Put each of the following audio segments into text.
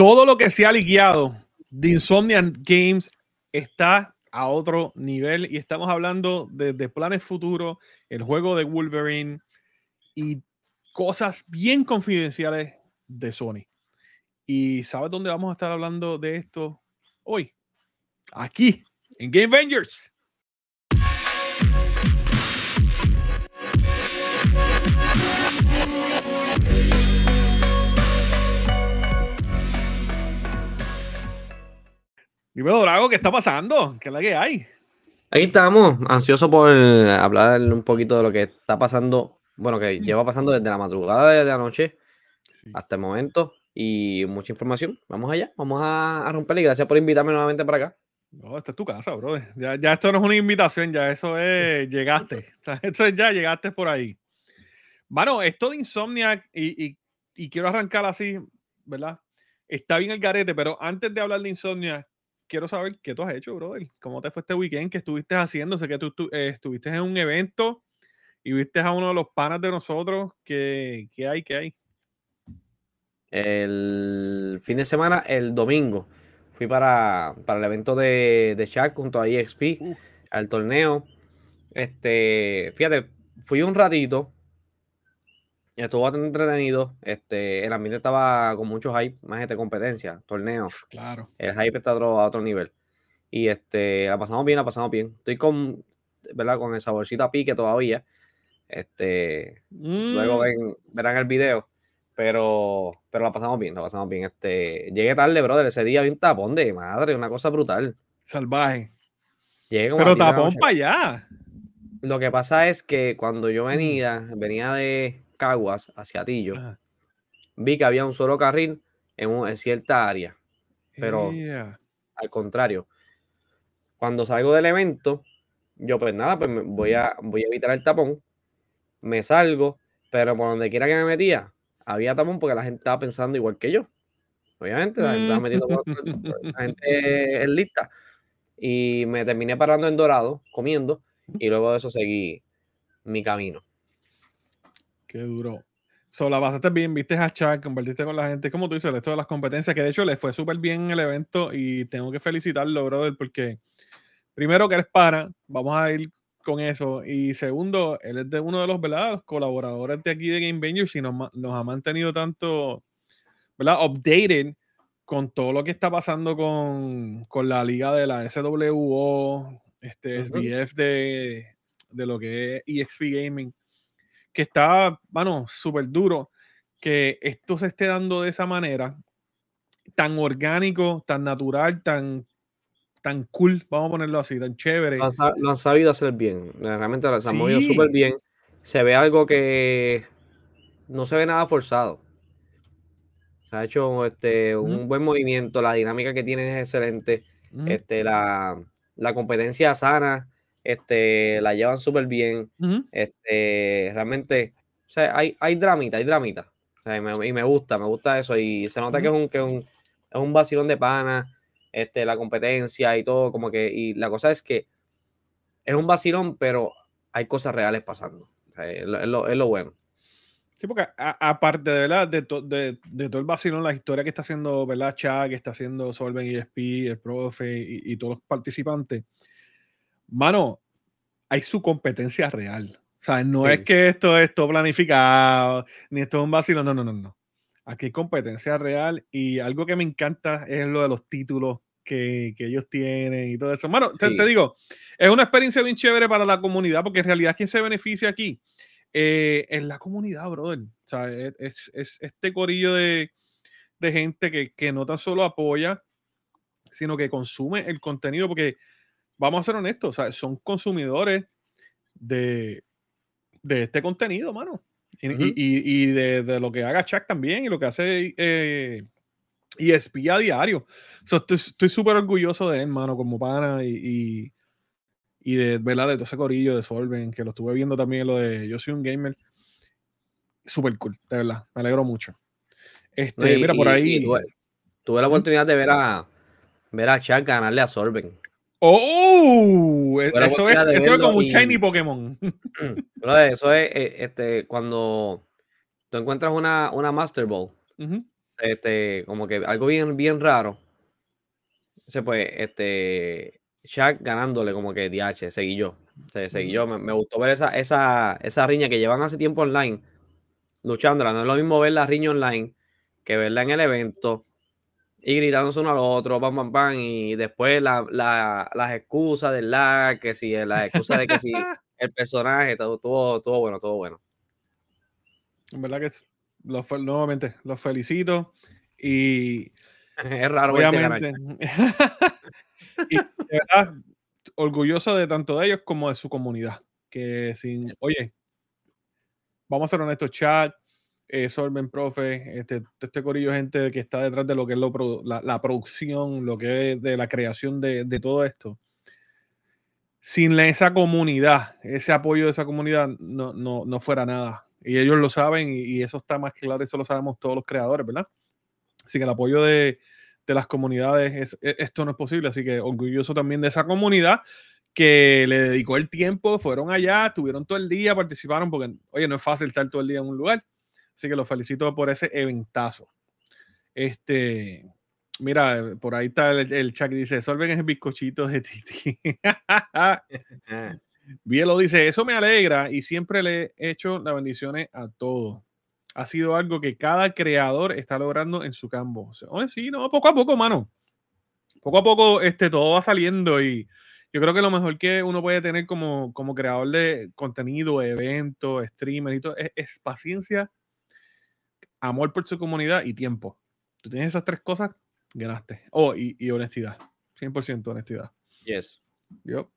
todo lo que se ha liqueado de Insomnia Games está a otro nivel y estamos hablando de, de planes futuros, el juego de Wolverine y cosas bien confidenciales de Sony. ¿Y sabes dónde vamos a estar hablando de esto hoy? Aquí, en Game Avengers. Dímelo, Drago, ¿qué está pasando? ¿Qué es la que hay? Aquí estamos, ansioso por hablar un poquito de lo que está pasando, bueno, que lleva pasando desde la madrugada de la noche hasta el momento y mucha información. Vamos allá, vamos a, a romperle. Gracias por invitarme nuevamente para acá. No, esta es tu casa, bro. Ya, ya esto no es una invitación, ya eso es, llegaste. O sea, esto es ya, llegaste por ahí. Bueno, esto de Insomniac, y, y, y quiero arrancar así, ¿verdad? Está bien el garete, pero antes de hablar de Insomniac, quiero saber qué tú has hecho, brother. ¿Cómo te fue este weekend? ¿Qué estuviste haciendo? Sé que tú, tú eh, estuviste en un evento y viste a uno de los panas de nosotros. ¿Qué, qué hay? ¿Qué hay? El fin de semana, el domingo, fui para, para el evento de, de Shaq junto a EXP, uh. al torneo. Este, fíjate, fui un ratito, estuvo bastante entretenido. Este, el ambiente estaba con mucho hype, más de competencia, torneo. Claro. El hype está a otro, a otro nivel. Y este, la pasamos bien, la pasamos bien. Estoy con, ¿verdad? Con el saborcito a pique todavía. Este, mm. luego ven, verán el video. Pero, pero la pasamos bien, la pasamos bien. Este, llegué tarde, brother. Ese día vi un tapón de madre, una cosa brutal. Salvaje. Llegué pero tapón para allá. Lo que pasa es que cuando yo venía, venía de, Caguas hacia Tillo, vi que había un solo carril en, cierta área. Pero al contrario, cuando salgo del evento, yo pues nada, pues voy a, voy a evitar el tapón, me salgo, pero por donde quiera que me metía, había tapón porque la gente estaba pensando igual que yo. Obviamente, la gente estaba metiendo la gente es lista. Y me terminé parando en Dorado, comiendo, y luego de eso seguí mi camino. Qué duro. So, la pasaste bien, viste a Chuck, compartiste con la gente, como tú dices, esto de las competencias, que de hecho le fue súper bien el evento y tengo que felicitarlo, brother, porque primero que eres para, vamos a ir con eso, y segundo, él es de uno de los, ¿verdad? colaboradores de aquí de Game y nos, nos ha mantenido tanto, ¿verdad? Updated con todo lo que está pasando con, con la liga de la SWO, este SBF de, de lo que es EXP Gaming que está, bueno, súper duro que esto se esté dando de esa manera, tan orgánico, tan natural, tan, tan cool, vamos a ponerlo así, tan chévere. Lo han, sabido hacer bien, realmente se han movido súper bien. Se ve algo que no se ve nada forzado. Se ha hecho este, un buen movimiento, la dinámica que tienen es excelente, este, la, la competencia sana este, la llevan súper bien. este, realmente, o sea, hay, hay dramita, hay dramita. y, me, gusta, me gusta eso. Y se nota que, es un, que un, es un vacilón de pana, este, la competencia y todo, como que, y la cosa es que es un vacilón, pero hay cosas reales pasando. es, lo, es, lo, bueno. Sí, porque aparte de, ¿verdad? De, de, de, todo el vacilón, la historia que está haciendo ¿verdad? Chuck, que está haciendo Solven ESP, el profe y, y todos los participantes, mano, hay su competencia real. O sea, no es que esto es todo planificado, ni esto es un vacilo, no, no, no, no. Aquí hay competencia real y algo que me encanta es lo de los títulos que, que ellos tienen y todo eso. Bueno, te, digo, es una experiencia bien chévere para la comunidad porque en realidad quien se beneficia aquí eh, es la comunidad, brother. O sea, es, es, este corillo de, de gente que, que no tan solo apoya, sino que consume el contenido porque vamos a ser honestos, son consumidores de, este contenido, mano. Y, de, lo que haga Chuck también y lo que hace eh, y espía a diario. estoy súper orgulloso de él, mano, como pana y, y, de, ¿verdad? de todo ese corillo de Solven, que lo estuve viendo también lo de Yo soy un gamer. Súper cool, de verdad. Me alegro mucho. Este, mira, por ahí. Tuve, la oportunidad de ver a ver a Chuck ganarle a Solven. ¡Oh! E, eso es, eso es como un shiny Pokémon. eso es eh, este, cuando tú encuentras una, una Master Ball. este, como que algo bien, bien raro. Se pues, este, Shaq ganándole como que DH, seguí yo. seguí yo. Me, gustó ver esa, esa, esa riña que llevan hace tiempo online, luchándola. No es lo mismo ver la riña online que verla en el evento y gritándose uno al otro, pam, pam, pam, y después la, las excusas del lag, que si las excusas de que si el personaje, todo, todo, todo bueno, todo bueno. En verdad que los, nuevamente los felicito y es raro obviamente y de verdad orgulloso de tanto de ellos como de su comunidad que sin oye vamos a ser honestos chat eh, Sorben Profe este, este corillo gente que está detrás de lo que es la, producción lo que es de la creación de, de todo esto sin esa comunidad, ese apoyo de esa comunidad, no, no, no fuera nada. Y ellos lo saben y, eso está más claro, eso lo sabemos todos los creadores, ¿verdad? Sin el apoyo de, de las comunidades, e, esto no es posible. Así que orgulloso también de esa comunidad que le dedicó el tiempo, fueron allá, estuvieron todo el día, participaron, porque, oye, no es fácil estar todo el día en un lugar. Así que los felicito por ese eventazo. Este, Mira, por ahí está el, el chat que dice, Solven es el bizcochito de Titi. lo dice, eso me alegra y siempre le he hecho las bendiciones a todos. Ha sido algo que cada creador está logrando en su campo. O sí, no, poco a poco, mano. Poco a poco este, todo va saliendo y yo creo que lo mejor que uno puede tener como, como creador de contenido, eventos, streamer y todo, es, es paciencia, amor por su comunidad y tiempo. Tú tienes esas tres cosas, ganaste. Oh, y, honestidad. 100% honestidad. Yes. Yo.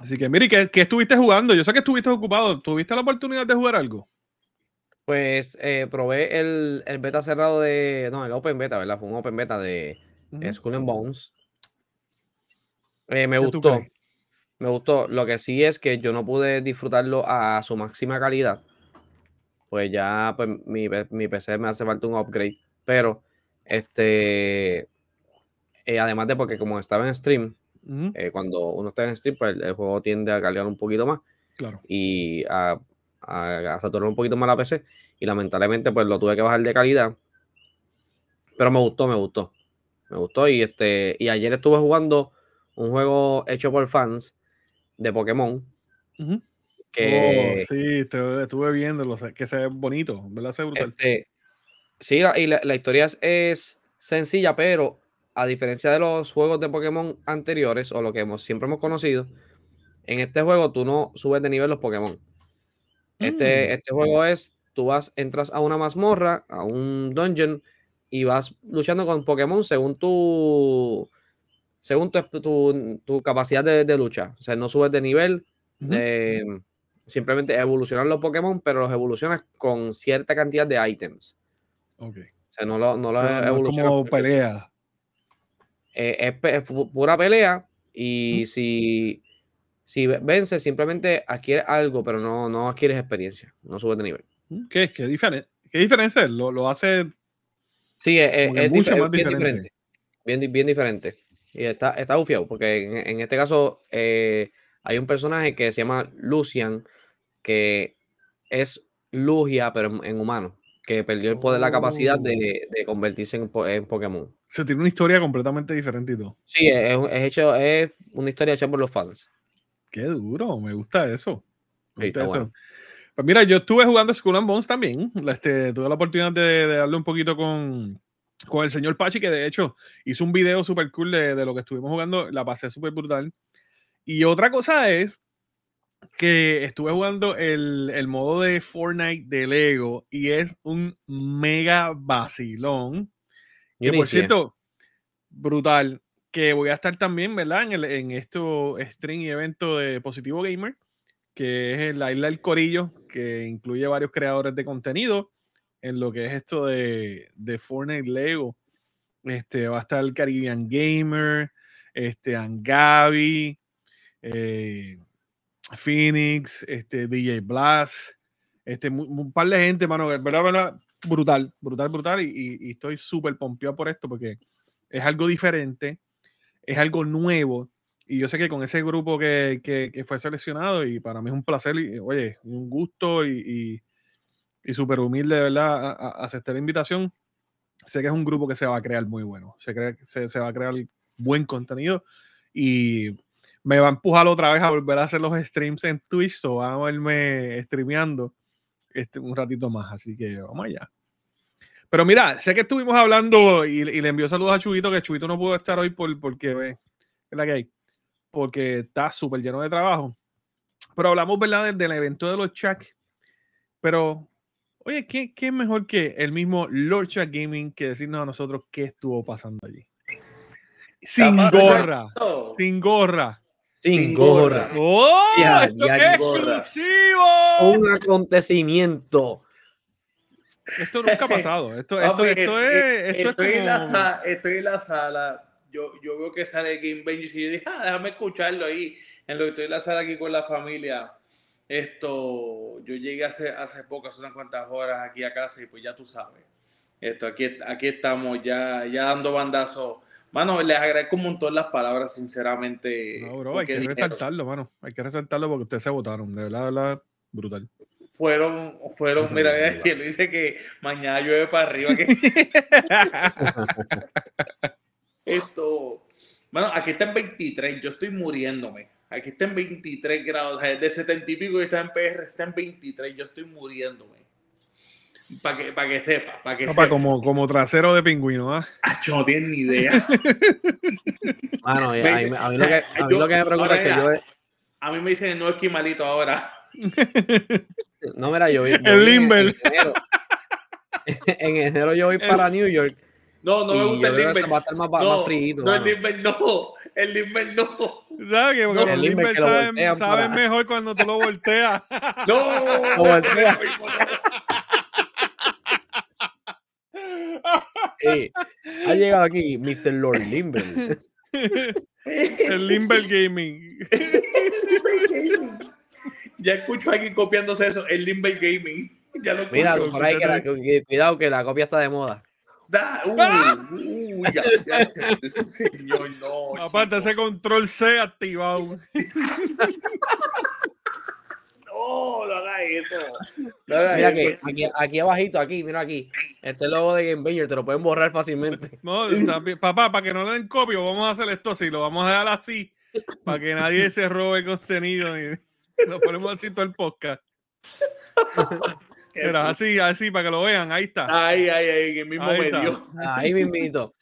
Así que, mire, ¿qué, ¿qué, estuviste jugando? Yo sé que estuviste ocupado. ¿Tuviste la oportunidad de jugar algo? Pues eh, probé el, el, beta cerrado de. No, el Open Beta, ¿verdad? Fue un Open Beta de School and Bones. Eh, me gustó. Me gustó. Lo que sí es que yo no pude disfrutarlo a su máxima calidad. Pues ya pues, mi, mi PC me hace falta un upgrade. Pero este, eh, además de porque como estaba en stream, eh, cuando uno está en stream, pues el, juego tiende a cargar un poquito más. Claro. Y a, a, saturar un poquito más la PC. Y lamentablemente, pues lo tuve que bajar de calidad. Pero me gustó, me gustó. Me gustó. Y este. Y ayer estuve jugando un juego hecho por fans de Pokémon. Que, oh, sí, estuve viéndolo, que se ve bonito, ¿verdad? Se ve brutal. Este, Sí, y la, historia es, sencilla, pero a diferencia de los juegos de Pokémon anteriores o lo que hemos, siempre hemos conocido, en este juego tú no subes de nivel los Pokémon. Este, mm. este juego es, tú vas, entras a una mazmorra, a un dungeon, y vas luchando con Pokémon según tu, según tu, capacidad de, lucha. O sea, no subes de nivel, eh, simplemente evolucionar los Pokémon, pero los evolucionas con cierta cantidad de items. Ok. O sea, no lo, no Es como pelea. Eh, es, pura pelea y si, si vence simplemente adquiere algo, pero no, no adquieres experiencia, no subes de nivel. ¿Qué, qué, diferente, qué diferencia es? Lo, lo hace... Sí, es, mucho más bien diferente. Bien, bien diferente. Y está, está bufiado, porque en, este caso eh, hay un personaje que se llama Lucian, que es Lugia, pero en humano que perdió el poder, la capacidad oh. de, convertirse en, Pokémon. Se tiene una historia completamente diferente y todo. Sí, es, hecho, es una historia hecha por los fans. Qué duro, me gusta eso. Pues mira, yo estuve jugando Skull and Bones también. Este, tuve la oportunidad de, darle un poquito con, con el señor Pachi, que de hecho hizo un video súper cool de, de, lo que estuvimos jugando. La pasé súper brutal. Y otra cosa es que estuve jugando el, modo de Fortnite de Lego y es un mega vacilón. Que por cierto, brutal. Que voy a estar también, ¿verdad? En, el, en esto stream y evento de Positivo Gamer, que es la isla del Corillo, que incluye varios creadores de contenido en lo que es esto de, de Fortnite Lego. Este, va a estar el Caribbean Gamer, este, Angabi, eh, Phoenix, este, DJ Blast, este, un, par de gente, mano, verdad, verdad, brutal, brutal, brutal, y, estoy súper pompeado por esto porque es algo diferente, es algo nuevo, y yo sé que con ese grupo que, que, fue seleccionado, y para mí es un placer, y, oye, un gusto y, y, súper humilde, de verdad, aceptar la invitación. sé que es un grupo que se va a crear muy bueno. Se, cree, se, se va a crear buen contenido y me va a empujar otra vez a volver a hacer los streams en Twitch, o vamos a verme streameando este, un ratito más, así que vamos allá. Pero mira, sé que estuvimos hablando y, le envió saludos a Chubito, que Chubito no pudo estar hoy por, porque es la que hay, porque está súper lleno de trabajo. Pero hablamos, ¿verdad?, del, evento de los Chuck. Pero, oye, ¿qué, ¿qué, es mejor que el mismo Lord Chuck Gaming que decirnos a nosotros qué estuvo pasando allí? Sin gorra, sin gorra. Sin gorra. ¡Oh! ¡Esto qué exclusivo! Un acontecimiento. Esto nunca ha pasado. Esto, esto, esto, es, esto estoy, es en la sala, estoy en la sala. Yo, yo veo que sale Game Benji y yo dije, ah, déjame escucharlo ahí. En lo que estoy en la sala aquí con la familia. Esto, yo llegué hace, hace pocas, unas cuantas horas aquí a casa y pues ya tú sabes. Esto, aquí, aquí estamos ya, ya dando bandazos Mano, les agradezco un montón las palabras, sinceramente. No, bro, hay que resaltarlo, mano. Hay que resaltarlo porque ustedes se votaron. De verdad, de verdad, brutal. Fueron, fueron, mira, él dice que mañana llueve para arriba. Esto, bueno, aquí está en 23, yo estoy muriéndome. Aquí está en 23 grados, de 70 y pico y está en PR, está en 23, yo estoy muriéndome. Para que, para que sepa, para que sepa. Como, como trasero de pingüino, ¿ah? no tiene ni idea. Mano, a, mí, a, mí, lo que, a mí lo que me preocupa es que yo... A mí me dicen no esquimalito ahora. No, mira, yo voy... El Limber. En enero, yo voy para New York. No, no me gusta el Limber. Va a estar más, no, más frío. No, el Limber no. El Limber no. ¿Sabes no, el Limber sabe, sabe mejor cuando tú lo volteas? No. Lo volteas. Ha llegado aquí Mr. Lord Limber. El Limber Gaming. Ya escucho a alguien copiándose eso, el Limber Gaming. Ya lo Mira, por ahí que cuidado que la copia está de moda. Da, uh, uh, ya, ya, señor, no. Aparte, ese control C activado. no, no haga eso. mira que aquí, aquí abajito, aquí, mira aquí. Este logo de Game Banger te lo pueden borrar fácilmente. No, papá, para que no le den copio, vamos a hacer esto así, lo vamos a dejar así, para que nadie se robe contenido y lo ponemos así todo el podcast. Pero así, así, para que lo vean, ahí está. Ahí, ahí, ahí, en el mismo medio. Ahí mismito.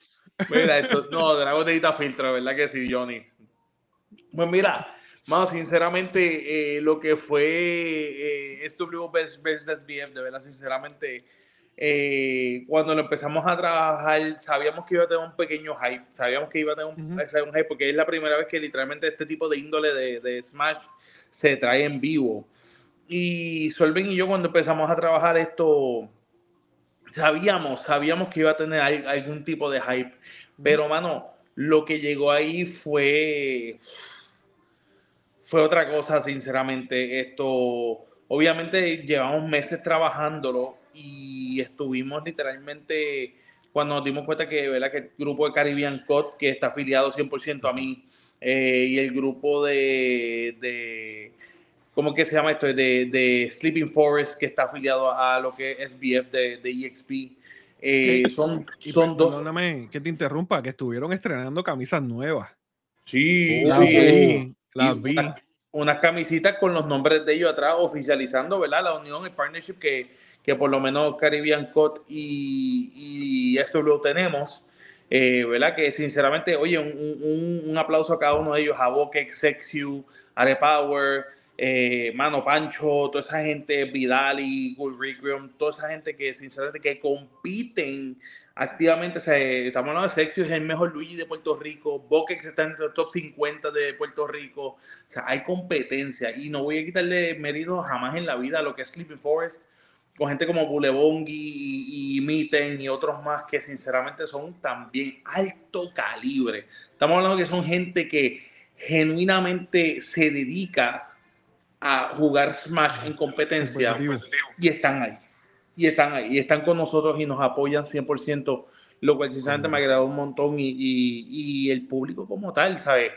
Mira, esto, no, Dragon necesita filtro, ¿verdad que sí, Johnny? Pues mira, más sinceramente, eh, lo que fue eh, SW versus SBF, de verdad, sinceramente, eh, cuando lo empezamos a trabajar, sabíamos que iba a tener un pequeño hype, sabíamos que iba a tener un, un hype, porque es la primera vez que literalmente este tipo de índole de, de Smash se trae en vivo. Y Solven y yo cuando empezamos a trabajar esto, sabíamos, sabíamos que iba a tener algún tipo de hype, pero mano, lo que llegó ahí fue fue otra cosa, sinceramente. Esto, obviamente, llevamos meses trabajándolo y estuvimos literalmente cuando nos dimos cuenta que, ¿verdad? que el grupo de Caribbean Code, que está afiliado 100% a mí, eh, y el grupo de, de ¿cómo que se llama esto? De, de, Sleeping Forest, que está afiliado a lo que es SBF de, de EXP. Eh, son son dos. Perdóname que te interrumpa, que estuvieron estrenando camisas nuevas. Sí, las vi, las vi. unas camisitas con los nombres de ellos atrás, oficializando, ¿verdad? La unión, el partnership que, que por lo menos Caribbean Cut y, y SW tenemos. Eh, ¿Verdad? Que sinceramente, oye, un, un, un, aplauso a cada uno de ellos, a Bokex, Sexiu, Arepower, eh, Mano Pancho, toda esa gente, Vidali, Requiem, toda esa gente que sinceramente que compiten activamente, estamos hablando de Sexy, es el mejor Luigi de Puerto Rico, Bokex está en el top 50 de Puerto Rico, o sea, hay competencia y no voy a quitarle mérito jamás en la vida a lo que es Sleeping Forest, con gente como Bulebongi y, y Mitten y otros más que sinceramente son también alto calibre. Estamos hablando que son gente que genuinamente se dedica a jugar Smash en competencia y están ahí y están ahí, y están con nosotros y nos apoyan 100%, lo cual sinceramente me ha agradado un montón y, y, el público como tal, ¿sabes?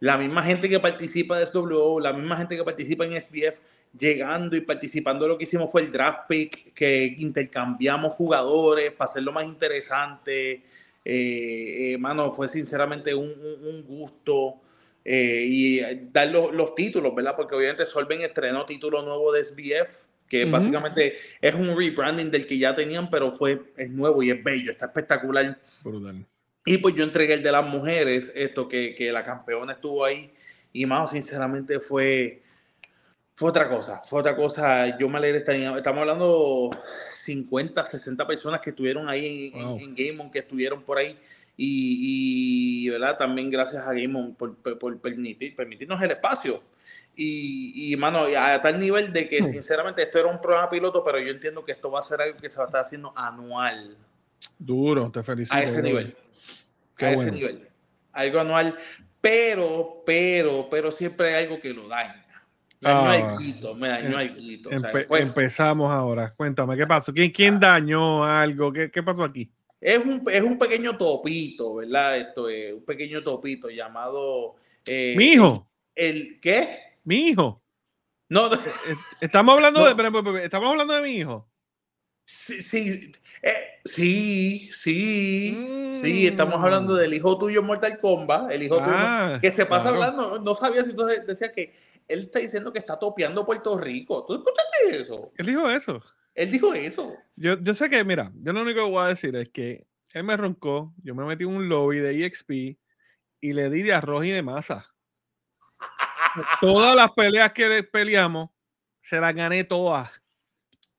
La misma gente que participa de SWO, la misma gente que participa en SBF, llegando y participando. Lo que hicimos fue el draft pick, que intercambiamos jugadores para hacerlo más interesante. Eh, eh mano, fue sinceramente un, gusto. Eh, y dar los, títulos, ¿verdad? Porque obviamente Solven estrenó título nuevo de SBF, que básicamente es un rebranding del que ya tenían, pero fue, es nuevo y es bello, está espectacular. Y pues yo entregué el de las mujeres, esto que, que la campeona estuvo ahí, y más sinceramente fue, fue otra cosa, fue otra cosa. Yo me alegré, estamos hablando 50, 60 personas que estuvieron ahí en, Game On, que estuvieron por ahí. Y, ¿verdad? También gracias a Game On por, por, permitir, permitirnos el espacio. Y, y, mano, a tal nivel de que, sinceramente, esto era un programa piloto, pero yo entiendo que esto va a ser algo que se va a estar haciendo anual. Duro, te felicito. A ese nivel. a ese nivel. Algo anual. Pero, pero, pero siempre hay algo que lo daña. Me dañó ah, me dañó em, pues empezamos ahora. Cuéntame, ¿qué pasó? ¿Quién, quién ah. dañó algo? ¿Qué, ¿Qué, pasó aquí? Es un, es un pequeño topito, ¿verdad? Esto es un pequeño topito llamado. Eh, Mi hijo. El, ¿Qué? Mi hijo. No, eh, eh, estamos hablando de. Estamos hablando de mi hijo. Sí, sí, eh, sí, sí, sí, estamos hablando del hijo tuyo Mortal Kombat, el hijo tuyo ah, que se pasa hablando, no sabía si tú decías que él está diciendo que está topeando Puerto Rico. ¿Tú escuchaste eso? Él dijo eso. Él dijo eso. Yo, yo sé que, mira, yo lo único que voy a decir es que él me roncó, yo me metí en un lobby de EXP y le di de arroz y de masa. Todas las peleas que peleamos, se las gané todas.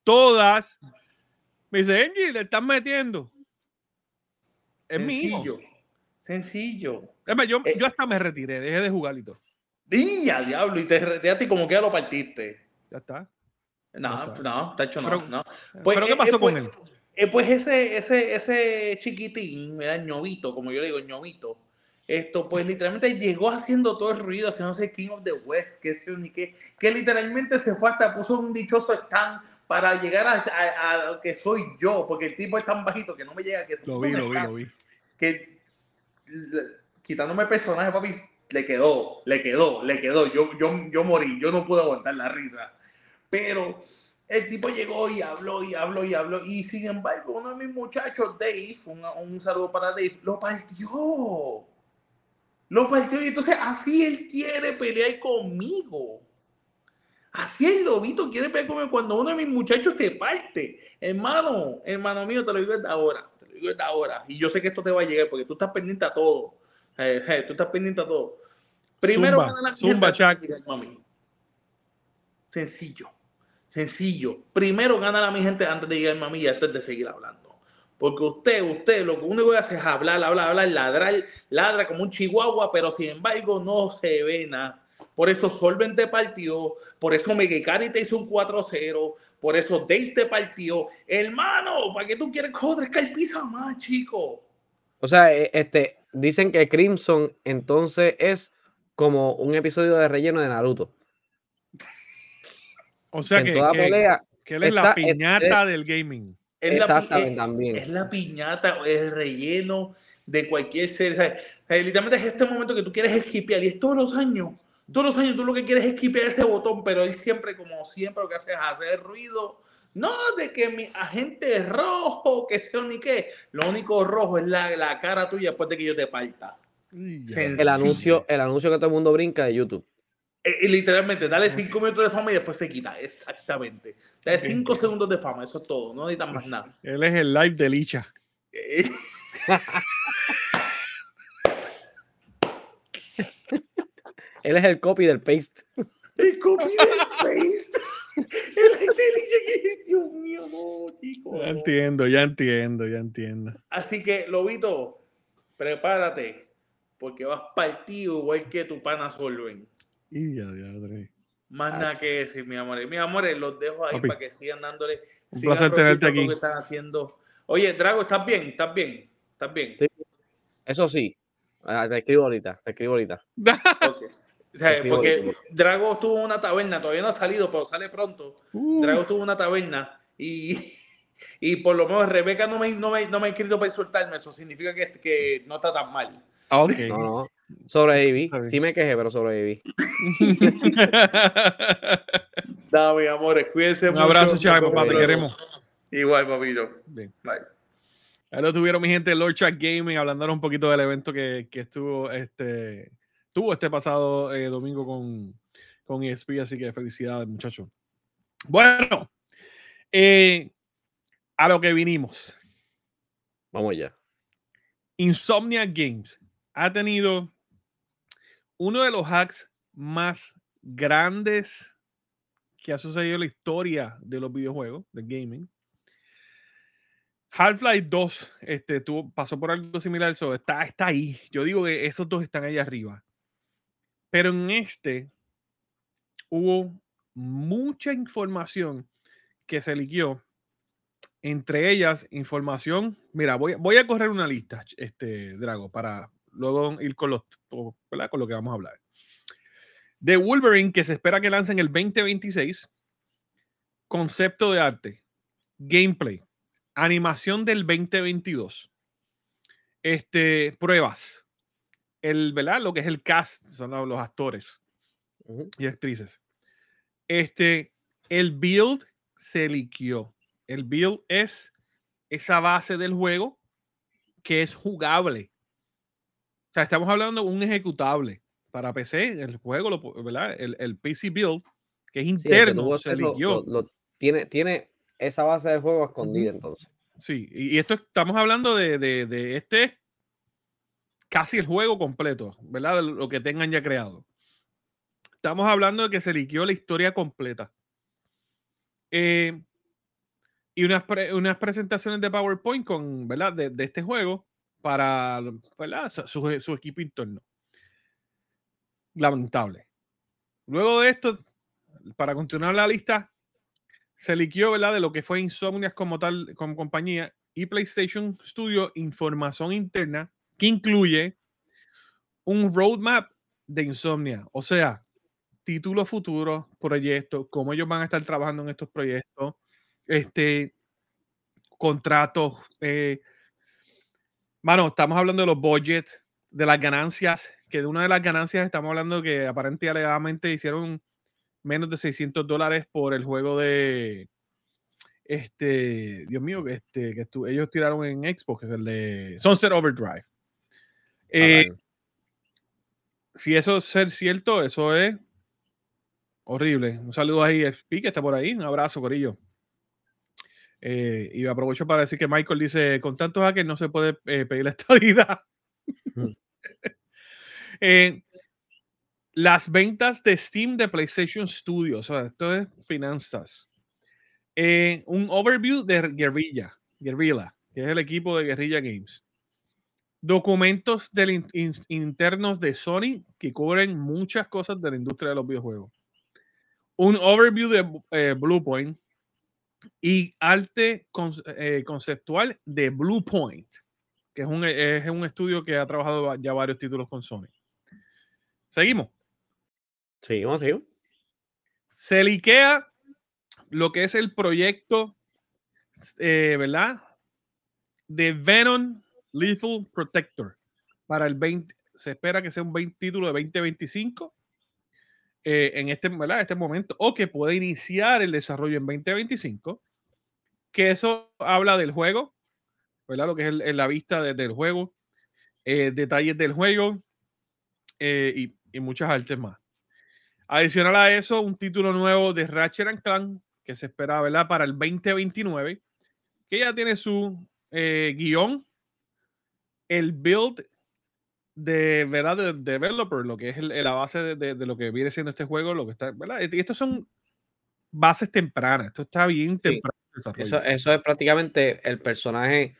Todas. Me dice, Angie, le están metiendo. Es Sencillo. Sencillo. Es más, yo, eh, yo hasta me retiré, dejé de jugar y todo. ¡Día, diablo! Y te retiraste como que ya lo partiste. Ya está. No, no, está hecho no. Pero, no. Pues, ¿pero qué eh, pasó eh, con pues, él? Eh, pues ese, ese, ese chiquitín, era ñovito, como yo le digo, ñovito. Esto, pues literalmente llegó haciendo todo el ruido, haciéndose King of the West, que sé ni qué, que literalmente se fue hasta, puso un dichoso stand para llegar a, a, que soy yo, porque el tipo es tan bajito que no me llega. Que lo vi, lo vi, lo vi. Que quitándome el personaje, papi, le quedó, le quedó, le quedó. Yo, yo, yo morí, yo no pude aguantar la risa. Pero el tipo llegó y habló y habló y habló. Y sin embargo, uno de mis muchachos, Dave, un, un saludo para Dave, lo partió. Lo partió y entonces así él quiere pelear conmigo. Así el lobito quiere pelear conmigo cuando uno de mis muchachos te parte. Hermano, hermano mío, te lo digo desde ahora. Te lo digo desde ahora. Y yo sé que esto te va a llegar porque tú estás pendiente a todo. Eh, tú estás pendiente a todo. Primero Zumba, gana la Sencillo. Sencillo. Primero gana la mi gente antes de llegar mami y antes de seguir hablando. Porque usted, usted, lo único que hace es hablar, hablar, hablar, ladrar, ladra como un chihuahua, pero sin embargo no se ve nada. Por eso Solven te partió, por eso Megekari te hizo un 4-0, por eso Dave te partió. Hermano, ¿para qué tú quieres joder que el pisa más, chico? O sea, e, este, dicen que Crimson entonces es como un episodio de relleno de Naruto. O sea que, toda pelea que él es la piñata del gaming. Es Exactamente, también. Es la piñata, es relleno de cualquier serie. literalmente es este momento que tú quieres esquipear y es todos los años. Todos los años tú lo que quieres es esquipear ese botón, pero él siempre, como siempre, lo que hace es hacer ruido no, de que mi agente es rojo, que sea ni qué. Lo único rojo es la, la cara tuya después de que yo te parta. El anuncio, el anuncio que todo el mundo brinca de YouTube. Eh, literalmente, dale cinco minutos de fama y después se quita. Exactamente. Dale cinco segundos de fama, eso es todo. No necesitas más nada. Él es el live de Licha. Él es el copy del paste. El copy del paste. Dios mío, no, chico. Ya entiendo, ya entiendo, ya entiendo. Así que, Lobito, prepárate, porque vas partido igual que tu pana Solven. Y ya, ya, Más nada que decir, mi amor. Mi amor, los dejo ahí para que sigan dándole. Un placer tenerte aquí. Que están haciendo. Oye, Drago, ¿estás bien? ¿Estás bien? ¿Estás bien? Eso sí. Ah, te escribo ahorita, te escribo ahorita. okay porque Drago tuvo una taberna, todavía no ha salido, pero sale pronto. Uh. Drago tuvo una taberna y, y por lo menos Rebeca no me, no me, no me ha escrito para insultarme, eso significa que, que no está tan mal. Ah, ok. No, Sobreviví. Sí me quejé, pero sobreviví. Dame, amores, cuídense Un abrazo, Chaco, papá, te queremos. Igual, papito. Bien. Bye. Ahí lo tuvieron mi gente Lord Chat Gaming hablando un poquito del evento que, que estuvo este tuvo este pasado eh, domingo con, con ESP, así que felicidades, muchachos. Bueno, eh, a lo que vinimos. Vamos ya. Insomnia Games ha tenido uno de los hacks más grandes que ha sucedido en la historia de los videojuegos, de gaming. Half-Life 2 este, tuvo, pasó por algo similar, eso está, está ahí. Yo digo que esos dos están ahí arriba. Pero en este hubo mucha información que se liquió. Entre ellas, información. Mira, voy, voy a correr una lista, este, Drago, para luego ir con, los, con lo que vamos a hablar. De Wolverine, que se espera que lancen el 2026. Concepto de arte. Gameplay. Animación del 2022. Este, pruebas. El, ¿verdad? Lo que es el cast, son los actores y actrices. Este, el build se liquió. El build es esa base del juego que es jugable. O sea, estamos hablando de un ejecutable para PC, el juego, ¿verdad? El, PC build, que es interno, se liquió. tiene, tiene esa base de juego escondida entonces. Sí, y, esto estamos hablando de, de, este casi el juego completo, ¿verdad? De lo que tengan ya creado. Estamos hablando de que se liquió la historia completa. Eh, y unas, unas presentaciones de PowerPoint con, ¿verdad? De, de este juego para. Su, su, equipo interno. Lamentable. Luego de esto, para continuar la lista, se liquió ¿verdad? de lo que fue Insomnias como tal, como compañía, y PlayStation Studio información interna que incluye un roadmap de Insomnia. O sea, títulos futuros, proyectos, cómo ellos van a estar trabajando en estos proyectos, este, contratos. Eh, mano, estamos hablando de los budgets, de las ganancias, que de una de las ganancias estamos hablando que aparentemente hicieron menos de 600 dólares por el juego de, este, Dios mío, este, que ellos tiraron en Expo, que es el de Sunset Overdrive. Eh, si eso es ser cierto, eso es Horrible. Un saludo ahí, FP, que está por ahí. Un abrazo, Corillo. Eh, y aprovecho para decir que Michael dice: con tantos hackers no se puede eh, pedir la estabilidad. Mm. Eh, las ventas de Steam de PlayStation Studios, o sea, esto es finanzas. un overview de Guerrilla, Guerrilla, que es el equipo de Guerrilla Games. Documentos internos de Sony que cubren muchas cosas de la industria de los videojuegos un overview de Bluepoint y arte eh, conceptual de Bluepoint, que es un, es un estudio que ha trabajado ya varios títulos con Sony. Seguimos. Seguimos, seguimos. Se liquea lo que es el proyecto, eh, ¿verdad? De Venom Lethal Protector para el 20. Se espera que sea un 20, título de 2025 eh, en este, este momento o que puede iniciar el desarrollo en 2025, que eso habla del juego, ¿verdad? Lo que es la vista del juego, eh, detalles del juego eh, y, muchas artes más. Adicional a eso, un título nuevo de Ratchet Clank que se espera, ¿verdad? Para el 2029, que ya tiene su guion, el build de verdad de, developer, lo que es la base de, de, lo que viene siendo este juego, lo que está, ¿verdad? Y estos son bases tempranas, esto está bien temprano. Eso, eso, es prácticamente el personaje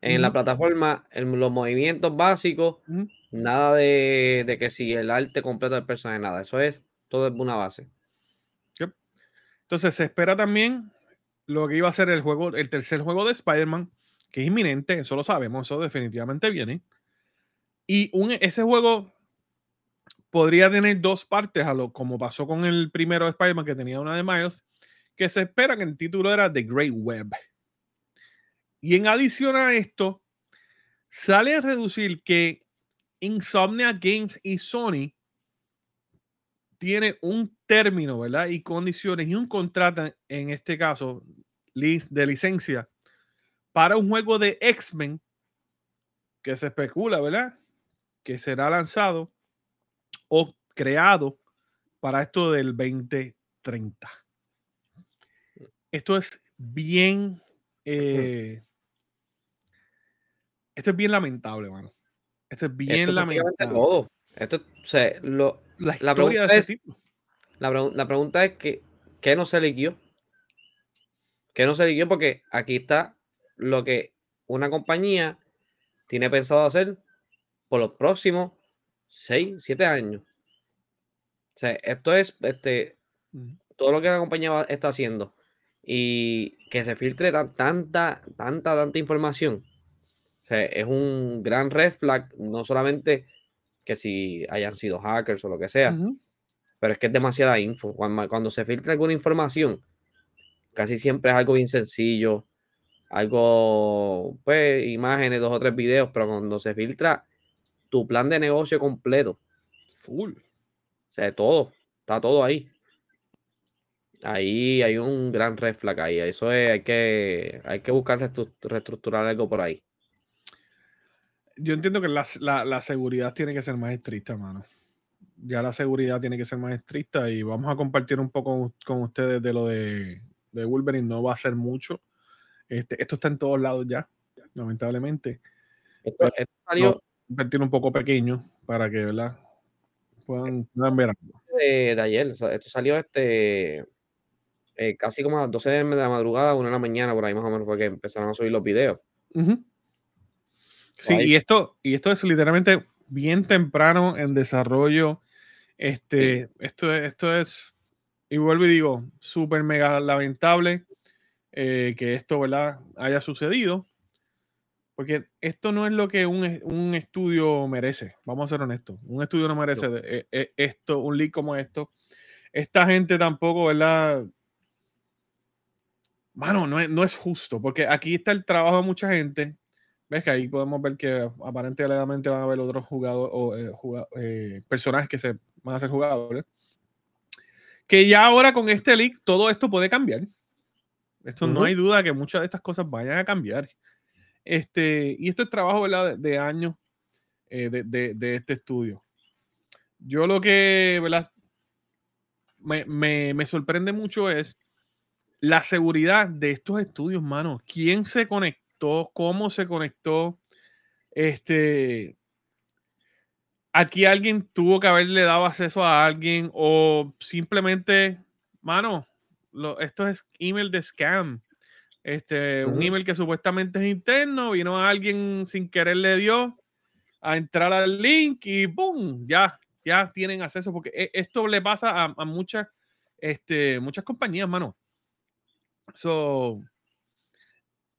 en la plataforma, los movimientos básicos, nada de, de, que si el arte completo del personaje, nada, eso es, todo es una base. Entonces se espera también lo que iba a ser el juego, el tercer juego de Spider-Man, que es inminente, eso lo sabemos, eso definitivamente viene. Y un, ese juego podría tener dos partes, a lo, como pasó con el primero de Spider-Man, que tenía una de Miles, que se espera que el título era The Great Web. Y en adición a esto, sale a reducir que Insomnia Games y Sony tiene un término, ¿verdad? Y condiciones y un contrato, en este caso, de licencia, para un juego de X-Men que se especula, ¿verdad? Que será lanzado o creado para esto del 2030. Esto es bien. Eh, esto es bien lamentable, mano. Esto es bien lamentable. Esto, o sea, lo, la, pregunta es, la, pregunta es que, ¿qué no se liquió? ¿Qué no se liquió? Porque aquí está lo que una compañía tiene pensado hacer por los próximos 6, 7 años. O sea, esto es este, todo lo que la compañía está haciendo y que se filtre tanta, tanta, tanta información. O sea, es un gran red flag, no solamente que si hayan sido hackers o lo que sea, pero es que es demasiada info. Cuando, cuando, se filtra alguna información, casi siempre es algo bien sencillo, algo, pues, imágenes, dos o tres videos, pero cuando se filtra tu plan de negocio completo, full, o sea, todo, está todo ahí. Ahí hay un gran red flag ahí. Eso es, hay que, hay que buscar reestructurar algo por ahí. Yo entiendo que la, la, seguridad tiene que ser más estricta, mano. Ya la seguridad tiene que ser más estricta y vamos a compartir un poco con ustedes de lo de, de Wolverine. No va a ser mucho. Este, esto está en todos lados ya, lamentablemente. Esto, salió. Compartir un poco pequeño para que, ¿verdad? Puedan, ver algo. De, ayer, esto salió este eh, casi como a las 12 de la madrugada, una de la mañana, por ahí más o menos, fue que empezaron a subir los videos. Sí, y esto, y esto es literalmente bien temprano en desarrollo. Este, esto, esto es, y vuelvo y digo, súper mega lamentable eh, que esto ¿verdad? haya sucedido. Porque esto no es lo que un, un, estudio merece. Vamos a ser honestos. Un estudio no merece eh, esto, un leak como esto. Esta gente tampoco, ¿verdad? Mano, no es, no es justo, porque aquí está el trabajo de mucha gente. Ves que ahí podemos ver que aparentemente van a haber otros jugadores o eh, eh, personajes que se van a ser jugadores. Que ya ahora con este leak todo esto puede cambiar. Esto no hay duda que muchas de estas cosas vayan a cambiar. Este, y esto es trabajo. De, años eh, de, de, este estudio. Yo lo que. Me, me, me sorprende mucho es la seguridad de estos estudios, mano. ¿Quién se conectó? ¿Cómo se conectó? Este. Aquí alguien tuvo que haberle dado acceso a alguien o simplemente, mano, esto es email de scam. Este, un email que supuestamente es interno, vino a alguien sin querer le dio a entrar al link y ¡boom! Ya, ya tienen acceso porque e, esto le pasa a, muchas, este, muchas compañías, mano. So,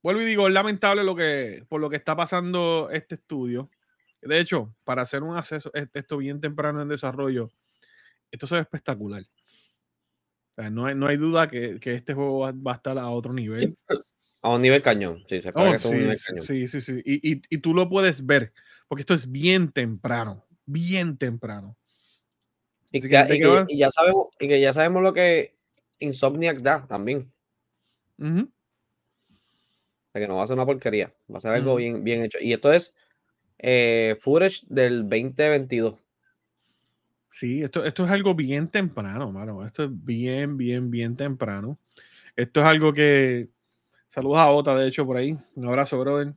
vuelvo y digo, es lamentable lo que, por lo que está pasando este estudio. De hecho, para hacer un acceso, esto bien temprano en desarrollo, esto se ve espectacular. No, hay, no hay duda que, que, este juego va, a estar a otro nivel. A un nivel cañón, sí, se oh, sí, sí, sí, sí, Y, y, y, tú lo puedes ver, porque esto es bien temprano, bien temprano. Y, que, ya sabemos, y que ya sabemos lo que Insomniac da también. O sea que no va a ser una porquería, va a ser algo bien, bien hecho. Y esto es eh, footage del 2022. Sí, esto, esto es algo bien temprano, mano. Esto es bien, bien, bien temprano. Esto es algo que. Saludos a Ota, de hecho, por ahí. Un abrazo, brother.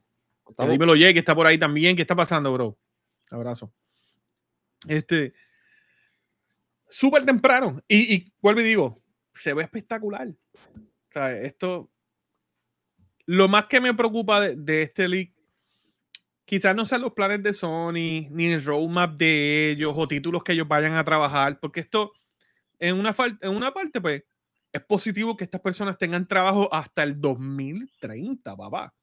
Dímelo, Jay, que está por ahí también. ¿Qué está pasando, bro? Abrazo. Este. Súper temprano. Y, y vuelvo y digo, se ve espectacular esto. Lo más que me preocupa de, este leak, quizás no sean los planes de Sony, ni el roadmap de ellos, o títulos que ellos vayan a trabajar, porque esto, en una, en una parte, pues, es positivo que estas personas tengan trabajo hasta el 2030, papá.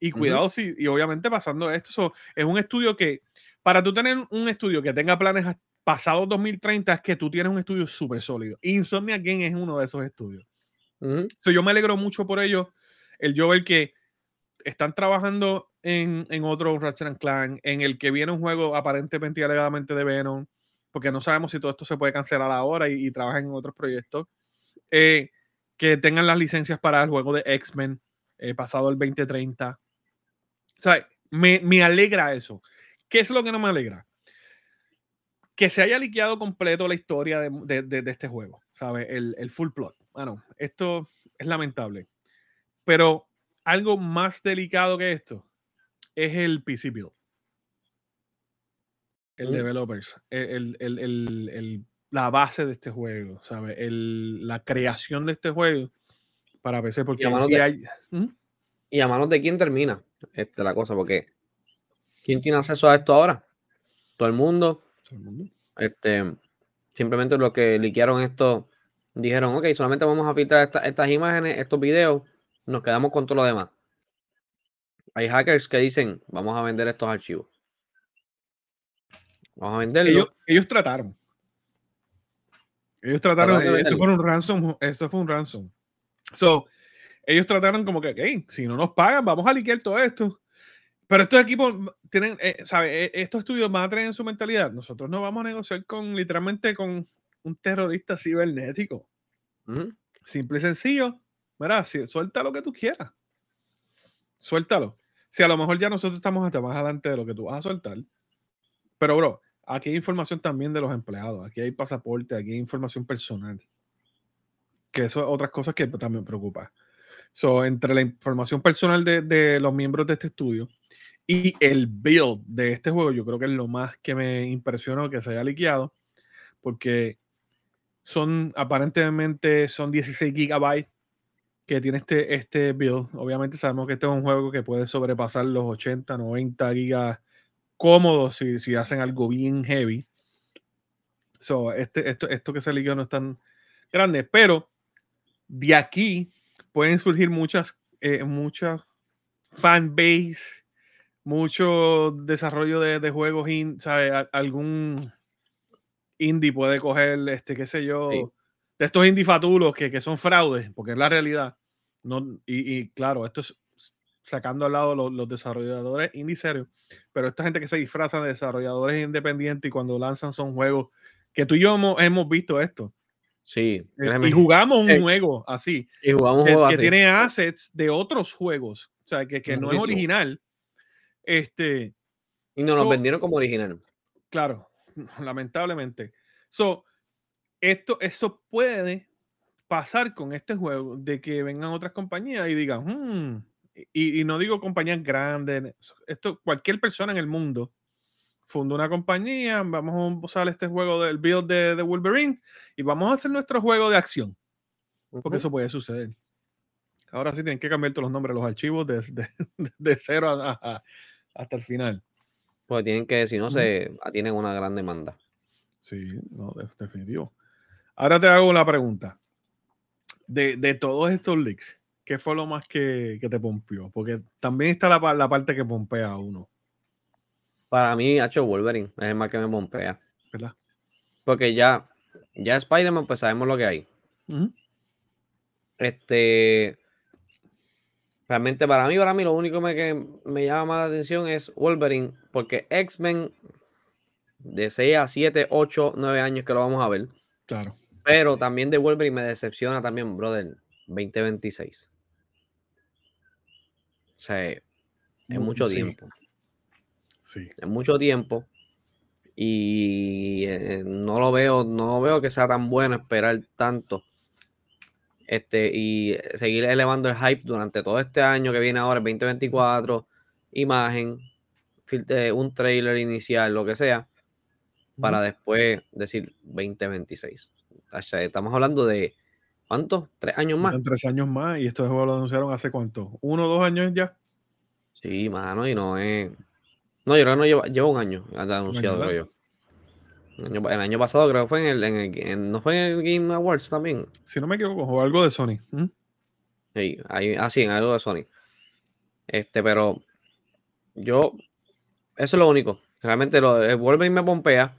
Y cuidado, si, y obviamente pasando esto, es un estudio que, para tú tener un estudio que tenga planes pasados 2030, es que tú tienes un estudio súper sólido. Insomnia Game es uno de esos estudios yo me alegro mucho por ello. El yo ver que están trabajando en, en otro Ratchet Clank, en el que viene un juego aparentemente y alegadamente de Venom, porque no sabemos si todo esto se puede cancelar ahora y, y trabajan en otros proyectos. Eh, que tengan las licencias para el juego de X-Men eh, pasado el 2030. O sea, me, me, alegra eso. ¿Qué es lo que no me alegra? Que se haya liqueado completo la historia de, de, de este juego, ¿sabes? El, el, full plot. Bueno, esto es lamentable. Pero algo más delicado que esto es el PC Build. El developers. El, el, el, la base de este juego, ¿sabes? la creación de este juego para PC, porque ¿Y a, si de, hay... ¿Mm? ¿Y a manos de quién termina este, la cosa? Porque ¿quién tiene acceso a esto ahora? Todo el mundo. Todo el mundo. Este, simplemente los que liquearon esto dijeron, ok, solamente vamos a filtrar esta, estas imágenes, estos videos, nos quedamos con todo lo demás. Hay hackers que dicen, vamos a vender estos archivos. Vamos a venderlos. Ellos, ellos trataron. Ellos trataron, esto fue un ransom, esto fue un ransom. So, ellos trataron como que, okay, si no nos pagan, vamos a liquear todo esto. Pero estos equipos tienen, eh, ¿sabe? E, estos estudios tener en su mentalidad. Nosotros no vamos a negociar con, literalmente, con un terrorista cibernético. Uh -huh. Simple y sencillo. Mira, suelta lo que tú quieras. Suéltalo. Si a lo mejor ya nosotros estamos hasta más adelante de lo que tú vas a soltar. Pero, bro, aquí hay información también de los empleados. Aquí hay pasaporte, aquí hay información personal. Que eso es otras cosas que también preocupa. So, entre la información personal de, de, los miembros de este estudio y el build de este juego, yo creo que es lo más que me impresionó que se haya liqueado, porque son aparentemente son 16 gigabytes que tiene este, este build. Obviamente sabemos que este es un juego que puede sobrepasar los 80, 90 gigas cómodos si, si hacen algo bien heavy. So, este, esto, esto que se liqueó no es tan grande, pero de aquí pueden surgir muchas, eh, muchas fanbase, mucho desarrollo de, juegos, in, ¿sabe? algún indie puede coger, este, qué sé yo. De estos indie fatulos que, que, son fraudes, porque es la realidad. No, y, y claro, esto es sacando al lado los, los, desarrolladores indie serios, pero esta gente que se disfraza de desarrolladores independientes y cuando lanzan son juegos que tú y yo hemos, hemos visto esto. Sí. Eh, y jugamos un eh, juego así. Y jugamos un que, juego que así. tiene assets de otros juegos. O sea, que, que no es original. Este. Y nos so, vendieron como original. Claro, lamentablemente. So, esto, esto puede pasar con este juego de que vengan otras compañías y digan, hmm, y, y, no digo compañías grandes, esto cualquier persona en el mundo funda una compañía, vamos a usar este juego del build de, de, Wolverine y vamos a hacer nuestro juego de acción. Porque uh -huh. eso puede suceder. Ahora sí tienen que cambiar todos los nombres de los archivos de, de, de cero a, a, hasta el final. Pues tienen que, si no, se tienen una gran demanda. Sí, no, definitivo. Ahora te hago una pregunta. De, de todos estos leaks, ¿qué fue lo más que, que te pompeó? Porque también está la, la, parte que pompea a uno. Para mí, Hacho Wolverine es el más que me pompea. ¿Verdad? Porque ya, ya Spider-Man, pues sabemos lo que hay. Uh -huh. Este. Realmente, para mí, para mí, lo único me, que me llama más la atención es Wolverine. Porque X-Men, de 6 a 7, 8, 9 años que lo vamos a ver. Claro. Pero también de Wolverine me decepciona también, brother, 2026. O sea, es mucho sí. tiempo. Sí. Es mucho tiempo. Y eh, no lo veo, no veo que sea tan bueno esperar tanto. Este, y seguir elevando el hype durante todo este año que viene ahora, el 2024, imagen, un trailer inicial, lo que sea, para después decir 2026. Estamos hablando de ¿cuántos? ¿Tres años más? Tres años más, y estos juegos lo anunciaron hace cuánto? ¿Uno o dos años ya? Sí, mano, y no es. No, yo creo que no lleva, lleva un año anunciado, creo yo. El año, el año, pasado creo que fue en el, en el en, ¿no fue en el Game Awards también? Si no me equivoco, o algo de Sony. ¿Mm? Sí, ahí, ah, sí, en algo de Sony. Este, pero yo, eso es lo único. Realmente lo, el Wolverine me pompea.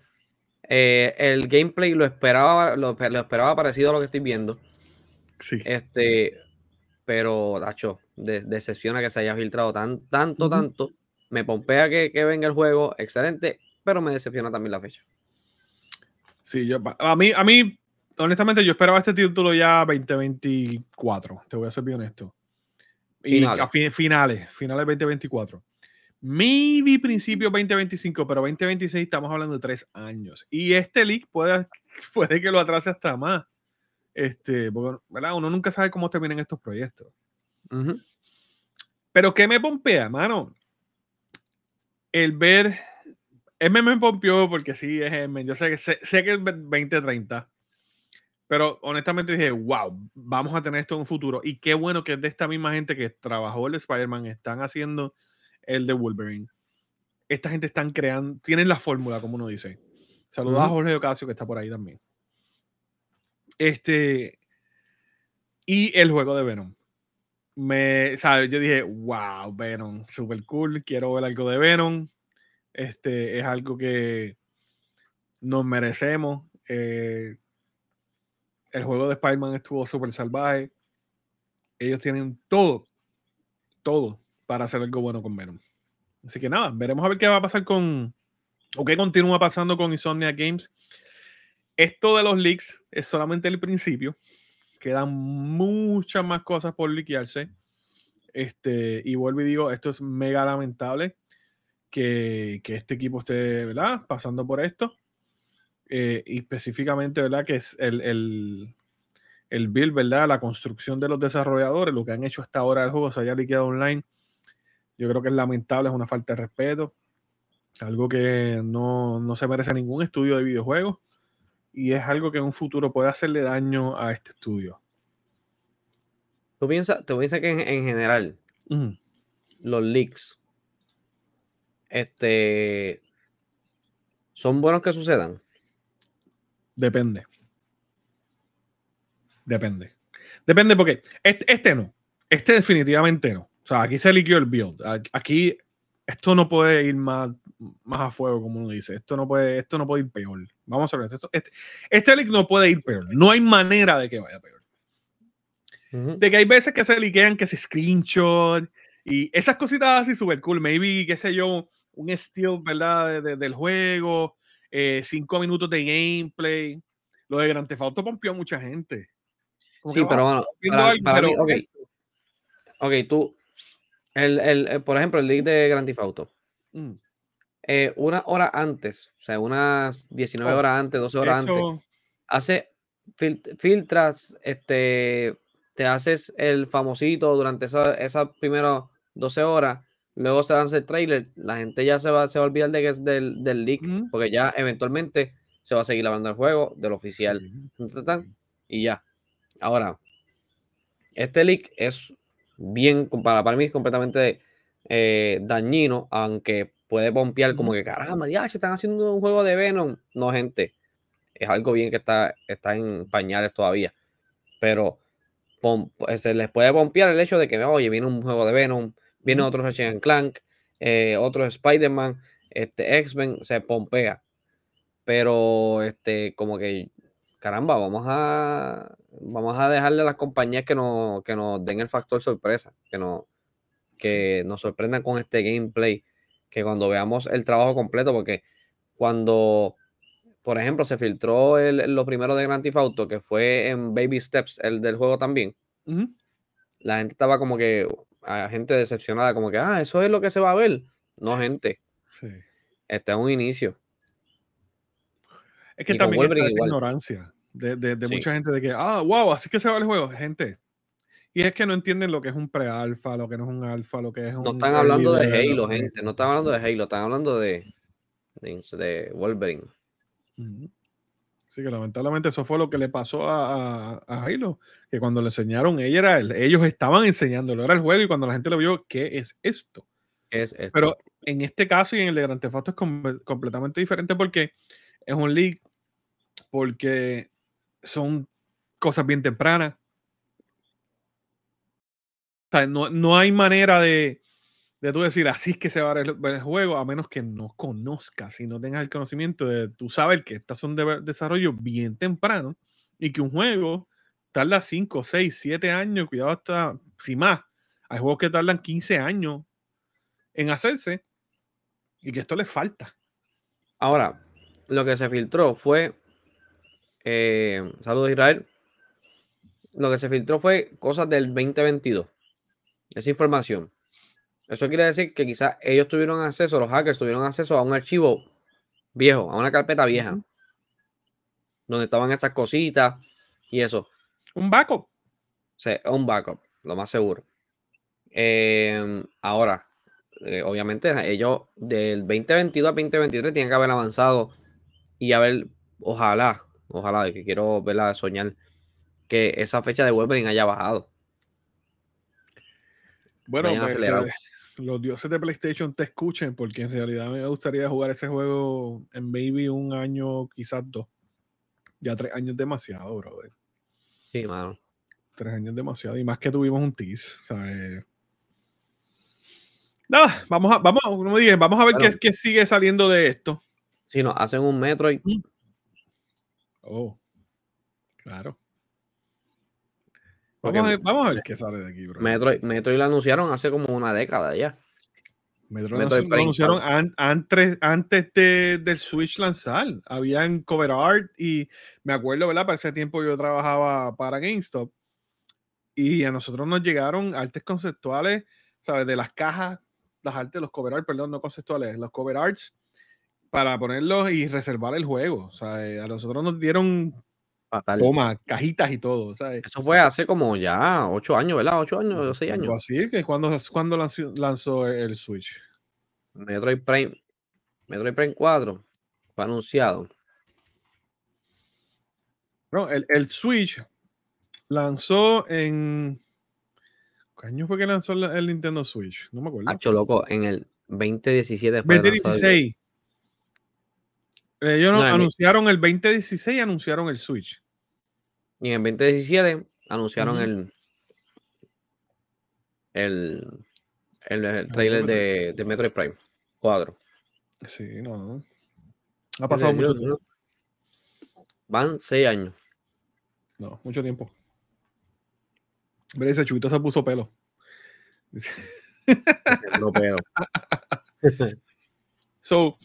Eh, el gameplay lo esperaba, lo, lo, esperaba parecido a lo que estoy viendo. Sí. Este, pero, Tacho, decepciona que se haya filtrado tan, tanto, tanto. Me pompea que, que venga el juego, excelente, pero me decepciona también la fecha. Sí, yo, a mí, a mí, honestamente, yo esperaba este título ya 2024, te voy a ser bien honesto. Y finales. a finales, finales 2024. Maybe principio 2025, pero 2026 estamos hablando de tres años. Y este leak puede, puede que lo atrase hasta más. Este, porque, ¿verdad? Uno nunca sabe cómo terminan estos proyectos. Pero ¿qué me pompea, mano? El ver. M me pompeó porque sí es M. Yo sé que, sé, que es 2030. Pero honestamente dije, wow, vamos a tener esto en un futuro. Y qué bueno que es de esta misma gente que trabajó el Spider-Man, están haciendo el de Wolverine. Esta gente están creando, tienen la fórmula, como uno dice. Saludos a Jorge Ocasio, que está por ahí también. Este. Y el juego de Venom. Me, ¿sabes? Yo dije, wow, Venom, super cool. Quiero ver algo de Venom. Este es algo que nos merecemos. Eh, el juego de Spider-Man estuvo súper salvaje. Ellos tienen todo, todo para hacer algo bueno con Venom. Así que nada, veremos a ver qué va a pasar con, o qué continúa pasando con Insomnia Games. Esto de los leaks es solamente el principio. Quedan muchas más cosas por liquearse. Este, y vuelvo y digo, esto es mega lamentable que, que este equipo esté ¿verdad? pasando por esto. Eh, específicamente, ¿verdad? Que es el, el, el build, ¿verdad? La construcción de los desarrolladores, lo que han hecho hasta ahora del juego se haya liqueado online yo creo que es lamentable, es una falta de respeto, algo que no, se merece ningún estudio de videojuegos y es algo que en un futuro puede hacerle daño a este estudio. ¿Tú piensas, te piensas que en, general los leaks este, son buenos que sucedan? Depende. Depende. Depende porque este, este no. Este definitivamente no. O sea, aquí se liquió el build. Aquí esto no puede ir más, más a fuego, como uno dice. Esto no puede, esto no puede ir peor. Vamos a ver. Esto, este, este leak no puede ir peor. No hay manera de que vaya peor. De que hay veces que se liquean, que se screenshot y esas cositas así súper cool. Maybe, qué sé yo, un steal, ¿verdad? del juego, eh, cinco minutos de gameplay. Lo de Grand Theft Auto pompió a mucha gente. sí, pero bueno, para, mí, ok. Ok, tú, el, el, eh, por ejemplo, el leak de Grand Theft Auto. Mm. Eh, una hora antes, o sea, unas 19 horas antes, 12 horas antes, hace filtras, este, te haces el famosito durante esas esa primeras 12 horas, luego se lanza el trailer, la gente ya se va, se va a olvidar de que es del, del leak, porque ya eventualmente se va a seguir hablando del juego, del oficial, y ya. Ahora, este leak es bien, para, para mí es completamente eh, dañino, aunque puede pompear como que caramba, ya se están haciendo un juego de Venom. No, gente, es algo bien que está, está en pañales todavía, pero se les puede pompear el hecho de que, oye, viene un juego de Venom, viene otro Ratchet Clank, eh, otro Spider-Man, este, X-Men, se pompea. Pero, este, como que caramba, vamos a, vamos a dejarle a las compañías que, no, que nos den el factor sorpresa, que, no, que nos sorprendan con este gameplay, que cuando veamos el trabajo completo, porque cuando, por ejemplo, se filtró el, lo primero de Grand Theft Auto, que fue en Baby Steps, el del juego también, la gente estaba como que, a gente decepcionada, como que, ah, eso es lo que se va a ver. No, gente. Este es un inicio. Es que también está esa ignorancia de, de, mucha gente de que, ah, wow, así que se va el juego, gente. Y es que no entienden lo que es un pre-alfa, lo que no es un alfa, lo que es un. No están hablando de Halo, gente. No están hablando de Halo, están hablando de, de, Wolverine. Sí, que lamentablemente eso fue lo que le pasó a, a, Halo. Que cuando le enseñaron, ella era el, ellos estaban enseñándolo, era el juego, y cuando la gente lo vio, ¿qué es esto? es esto? Pero en este caso y en el de Grand Theft Auto es completamente diferente porque es un leak porque son cosas bien tempranas. no, hay manera de, de tú decir así es que se va a ver el, juego, a menos que no conozcas y no tengas el conocimiento de tú saber que estas son de desarrollo bien temprano y que un juego tarda 5, 6, 7 años, cuidado hasta, si más, hay juegos que tardan 15 años en hacerse y que esto les falta. Ahora, lo que se filtró fue, eh, saludos Israel, lo que se filtró fue cosas del 2022, esa información. Eso quiere decir que quizás ellos tuvieron acceso, los hackers tuvieron acceso a un archivo viejo, a una carpeta vieja, donde estaban estas cositas y eso. Un backup. Sí, un backup, lo más seguro. Em, ahora, eh, obviamente, ellos del 2022 al 2023 tienen que haber avanzado y haber, ojalá, ojalá, de que quiero verla soñar, que esa fecha de Wolverine haya bajado. Bueno, pues, los dioses de PlayStation te escuchen, porque en realidad me gustaría jugar ese juego en maybe un año, quizás dos. Ya tres años demasiado, brother. Sí, mano. Tres años demasiado. Y más que tuvimos un tease, ¿sabes? Nada, vamos a, vamos, como dije, vamos a ver qué, qué, sigue saliendo de esto. Si nos hacen un Metroid. Oh, claro. Vamos a, ver, vamos a, ver, qué sale de aquí, bro. Metroid, Metroid lo anunciaron hace como una década ya. Metroid, Metroid lo anunciaron antes, antes de, del Switch lanzar. Habían cover art y me acuerdo, ¿verdad? Para ese tiempo yo trabajaba para GameStop y a nosotros nos llegaron artes conceptuales, ¿sabes? De las cajas, las artes, los cover art, perdón, no conceptuales, los cover arts para ponerlos y reservar el juego. O sea, a nosotros nos dieron Toma, cajitas y todo. ¿sabes? Eso fue hace como ya ocho años, ¿verdad? Ocho años o seis años. Así que cuando, cuando lanzó, el Switch. Metroid Prime. Metroid Prime 4 fue anunciado. No, el, el Switch lanzó en. ¿Qué año fue que lanzó el, Nintendo Switch? No me acuerdo. Hacho, loco, en el 2017 fue 2016. Ellos no, anunciaron el 2016 anunciaron el Switch. Y en el 2017 anunciaron el, el, el, trailer de, de, Metroid Prime 4. Sí, no. Ha pasado mucho tiempo. Van seis años. No, mucho tiempo. Mira, ese chubito se puso pelo. No pelo. so,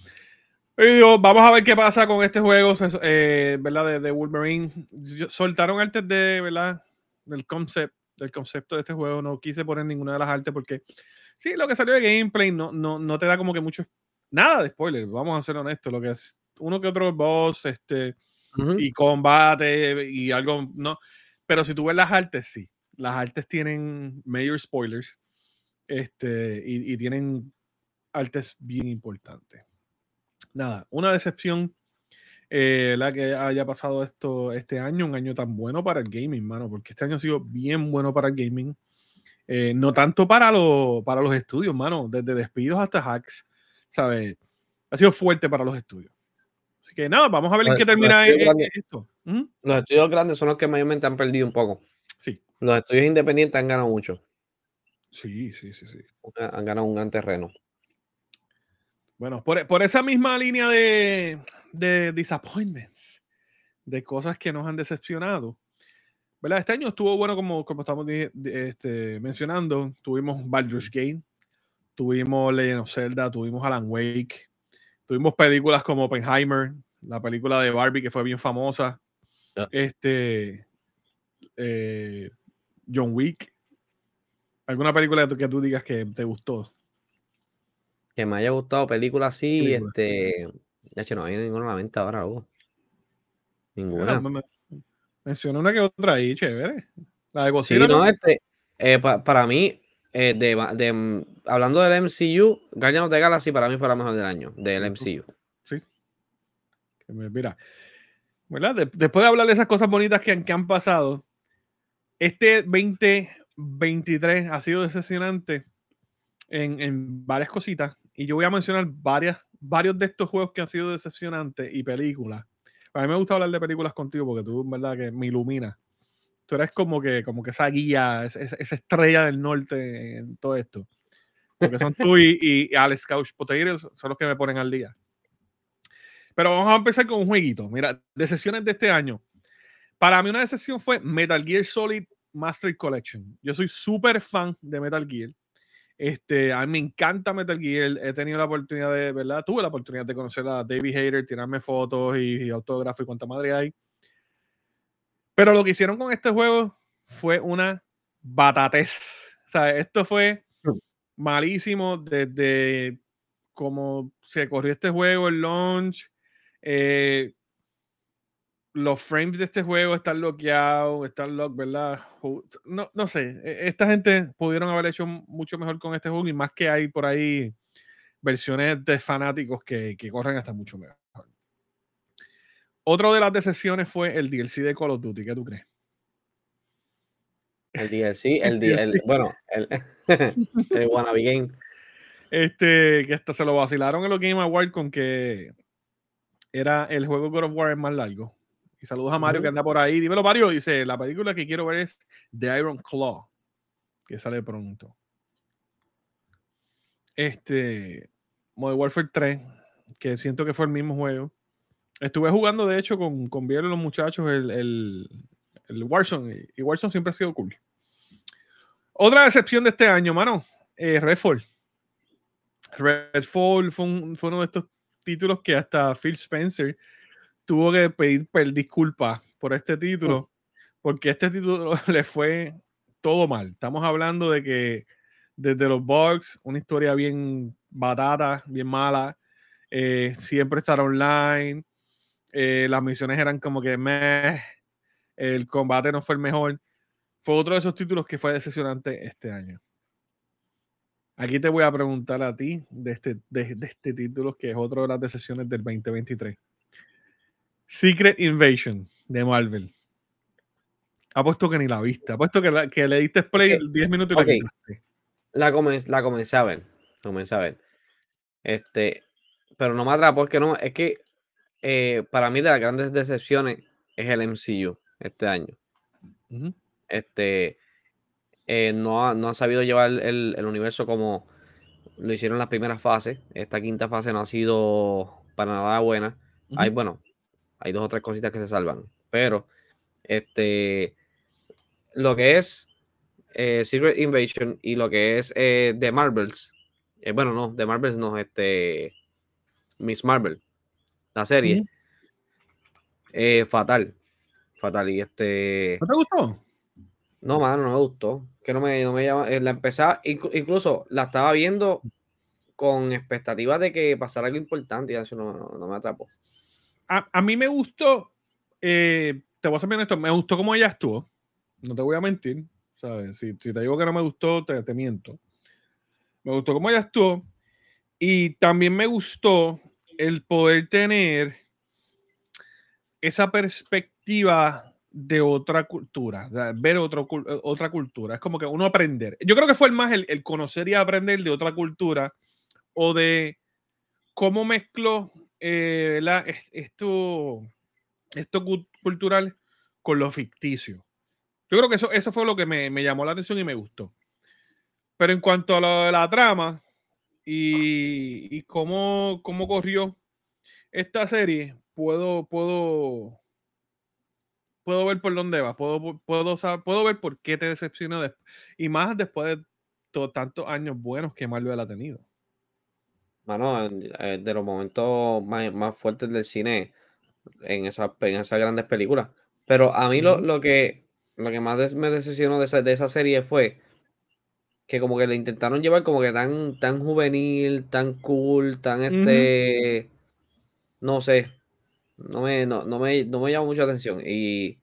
vamos a ver qué pasa con este juego, eh, ¿verdad? De, Wolverine. Soltaron artes de, ¿verdad? Del concept, del concepto de este juego. No quise poner ninguna de las artes porque sí, lo que salió de gameplay no, no, no te da como que mucho nada de spoiler. Vamos a ser honestos. Lo que es uno que otro boss, este, y combate y algo, no. Pero si tú ves las artes, sí. Las artes tienen mayor spoilers. Este, y, y tienen artes bien importantes nada, una decepción eh, la que haya pasado esto este año, un año tan bueno para el gaming, mano, porque este año ha sido bien bueno para el gaming. Eh, no tanto para, lo, para los estudios, mano, desde despidos hasta hacks, ¿sabes? Ha sido fuerte para los estudios. Así que nada, vamos a ver en qué termina e, esto. Los estudios grandes son los que mayormente han perdido un poco. Sí. Los estudios independientes han ganado mucho. Sí, sí, sí, sí. Han ganado un gran terreno. Bueno, por, esa misma línea de, de, disappointments, de cosas que nos han decepcionado. ¿verdad? Este año estuvo bueno, como, como estamos este, mencionando. Tuvimos Baldur's Gate, tuvimos Legend of Zelda, tuvimos Alan Wake, tuvimos películas como Oppenheimer, la película de Barbie que fue bien famosa. Este. Eh, John Wick. ¿Alguna película que tú digas que te gustó? Que me haya gustado película así, este. Ya hecho, no hay ninguna en la mente ahora, Hugo. Ninguna. Menciona una que otra ahí, chévere. La de Godzilla. Sí, no, este. Eh, para mí, eh, de, de, mm, hablando del MCU, Guardians of the Galaxy para mí fue la mejor del año, del MCU. Sí. Mira, ¿verdad? después de hablar de esas cosas bonitas que, que han pasado, este 2023 ha sido decepcionante en, en varias cositas y yo voy a mencionar varias, varios de estos juegos que han sido decepcionantes y películas. A mí me gusta hablar de películas contigo porque tú, en verdad, que me iluminas. Tú eres como que, como que esa guía, esa, estrella del norte en todo esto. Porque son tú y, Alex Couch Potatoes son los que me ponen al día. Pero vamos a empezar con un jueguito. Mira, de sesiones de este año. para mí una decepción fue Metal Gear Solid Master Collection. Yo soy súper fan de Metal Gear. Este, a mí me encanta Metal Gear. He tenido la oportunidad de, ¿verdad? Tuve la oportunidad de conocer a David Hayter, tirarme fotos y, autógrafos y cuánta madre hay. Pero lo que hicieron con este juego fue una batatez. O sea, esto fue malísimo desde como se corrió este juego, el launch. Eh, los frames de este juego están bloqueados, están lock, ¿verdad? No, no sé, e, esta gente pudieron haber hecho mucho mejor con este juego y más que hay por ahí versiones de fanáticos que, que corren hasta mucho mejor. Otro de las decepciones fue el DLC de Call of Duty, ¿qué tú crees? El DLC, el, el, bueno, el, el Wannabe Game. Este, que hasta se lo vacilaron en los Game Awards con que era el juego God of War es más largo. Y saludos a Mario que anda por ahí. Dímelo, Mario. Dice: La película que quiero ver es The Iron Claw, que sale pronto. Este, Modern Warfare 3, que siento que fue el mismo juego. Estuve jugando, de hecho, con, con y los muchachos el, el, el, Warzone. Y Warzone siempre ha sido cool. Otra decepción de este año, mano. Eh, Redfall. Redfall fue, fue uno de estos títulos que hasta Phil Spencer tuvo que pedir disculpas por este título, porque este título le fue todo mal. Estamos hablando de que desde los bugs, una historia bien batata, bien mala, eh, siempre estar online, eh, las misiones eran como que meh, el combate no fue el mejor. Fue otro de esos títulos que fue decepcionante este año. Aquí te voy a preguntar a ti de este, de, de este título, que es otro de las decepciones del 2023. Secret Invasion de Marvel. Apuesto que ni la viste. Apuesto que, que le diste play 10 minutos y la La, la comencé a ver. comencé a ver. Este, pero no me atrapó, es que no, es que eh, para mí de las grandes decepciones es el MCU este año. Este eh, no, ha, no han sabido llevar el, el, universo como lo hicieron las primeras fases. Esta quinta fase no ha sido para nada buena. Hay, bueno, hay dos o tres cositas que se salvan. Pero, este, lo que es eh, Secret Invasion y lo que es eh, The Marvels, eh, bueno, no, The Marvels no, este, Miss Marvel, la serie, fatal, fatal. Y este. ¿No te gustó? No, mano, no me gustó. Que no me, no me llama. La empezaba, incluso la estaba viendo con expectativas de que pasara algo importante y eso no, no me atrapó a, mí me gustó, eh, te voy a ser bien esto, me gustó cómo ella estuvo. No te voy a mentir, ¿sabes? Si, te digo que no me gustó, te, te miento. Me gustó cómo ella estuvo. Y también me gustó el poder tener esa perspectiva de otra cultura, ver otro, otra cultura. Es como que uno aprender. Yo creo que fue el más el, el, conocer y aprender de otra cultura o de cómo mezcló eh, esto, esto cultural con lo ficticio. Yo creo que eso, eso fue lo que me, llamó la atención y me gustó. Pero en cuanto a lo de la trama y, cómo, cómo corrió esta serie, puedo, puedo, puedo ver por dónde va, puedo, puedo, puedo ver por qué te decepcionó y más después de tantos años buenos que Marvel ha tenido. Mano, eh, de los momentos más, fuertes del cine en, esa, en esas grandes películas. Pero a mí lo, lo, que, lo que más me decepcionó de esa, de esa serie fue que como que le intentaron llevar como que tan, tan juvenil, tan cool, tan este, no sé, no me, no, no me, no me llamó mucha atención y,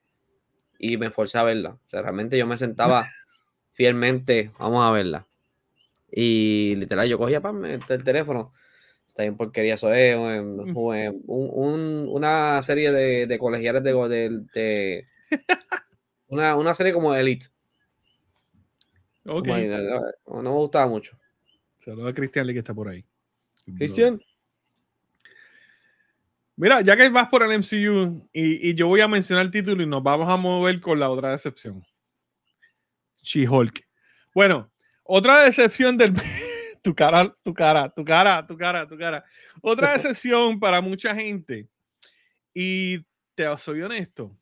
y me forcé a verla. O sea, realmente yo me sentaba fielmente, vamos a verla. Y literal, yo cogía pam, el, teléfono. Está bien porquería, eso es un, una serie de, de colegiales de, de, una, una, serie como Elite. Okay. No, me gustaba mucho. Saludos a Cristian Lee que está por ahí. Cristian. Mira, ya que vas por el MCU y, y, yo voy a mencionar el título y nos vamos a mover con la otra decepción. She-Hulk. Bueno, otra decepción del. tu cara, tu cara, tu cara, tu cara, tu cara. Otra decepción para mucha gente. Y te soy honesto.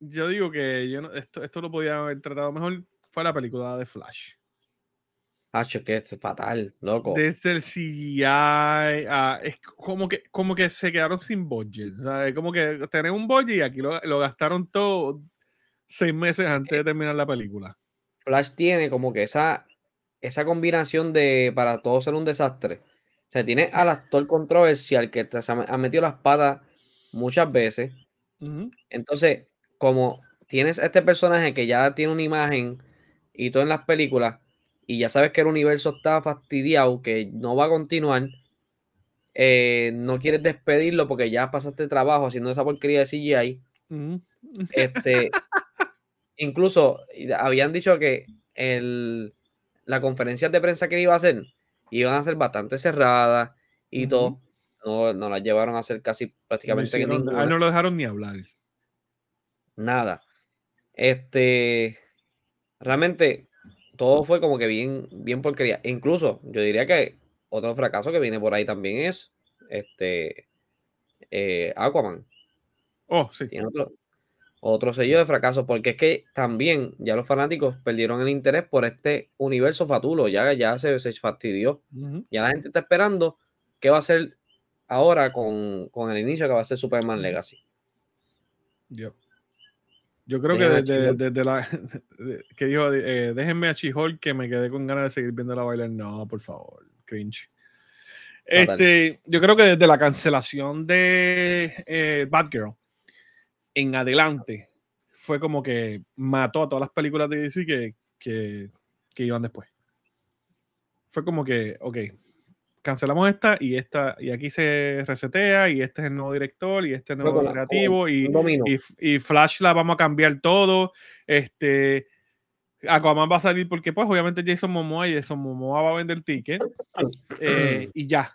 yo digo que yo no, esto, esto lo podía haber tratado mejor. Fue la película de Flash. Hacho, que es fatal, loco. Desde el CGI, a- es como que, como que se quedaron sin budget. ¿sabes? Como que tener un budget y aquí lo, lo gastaron todo seis meses antes de terminar la película. Flash tiene como que esa, esa combinación de para todo ser un desastre. O sea, tiene al actor controversial que te- se ha metido las patas muchas veces. Ujú. Entonces, como tienes este personaje que ya tiene una imagen y todo en las películas, y ya sabes que el universo está fastidiado, que no va a continuar, eh, no quieres despedirlo porque ya pasaste trabajo haciendo esa porquería de CGI. Ujú. Este, incluso habían dicho que el, la conferencia de prensa que iba a hacer iban a ser bastante cerradas y todo. No, no las llevaron a hacer casi No prácticamente que hicieron- a ninguna. él no lo dejaron ni hablar. Nada. Este, realmente todo fue como que bien, bien porquería. Incluso yo diría que otro fracaso que viene por ahí también es este eh, Aquaman. Oh, sí. Tiene otro, otro sello de fracaso, porque es que también ya los fanáticos perdieron el interés por este universo fatulo. Ya, ya se, se fastidió. Ujú. Ya la gente está esperando qué va a ser ahora con, con el inicio que va a ser Superman Legacy. Yep. Yo creo Déjenme que desde, la que dijo, eh, déjenme a She-Hulk que me quedé con ganas de seguir viendo la bailar. No, por favor, cringe. Este, yo creo que desde la cancelación de eh, Batgirl en adelante fue como que mató a todas las películas de DC que, que, que iban después. Fue como que, ok, cancelamos esta y esta, y aquí se resetea, y este es el nuevo director, y este es el nuevo creativo, y, Un dominó. y, y Flash la vamos a cambiar todo. Este Aquaman va a salir porque, pues, obviamente Jason Momoa y Jason Momoa va a vender ticket. eh, y ya.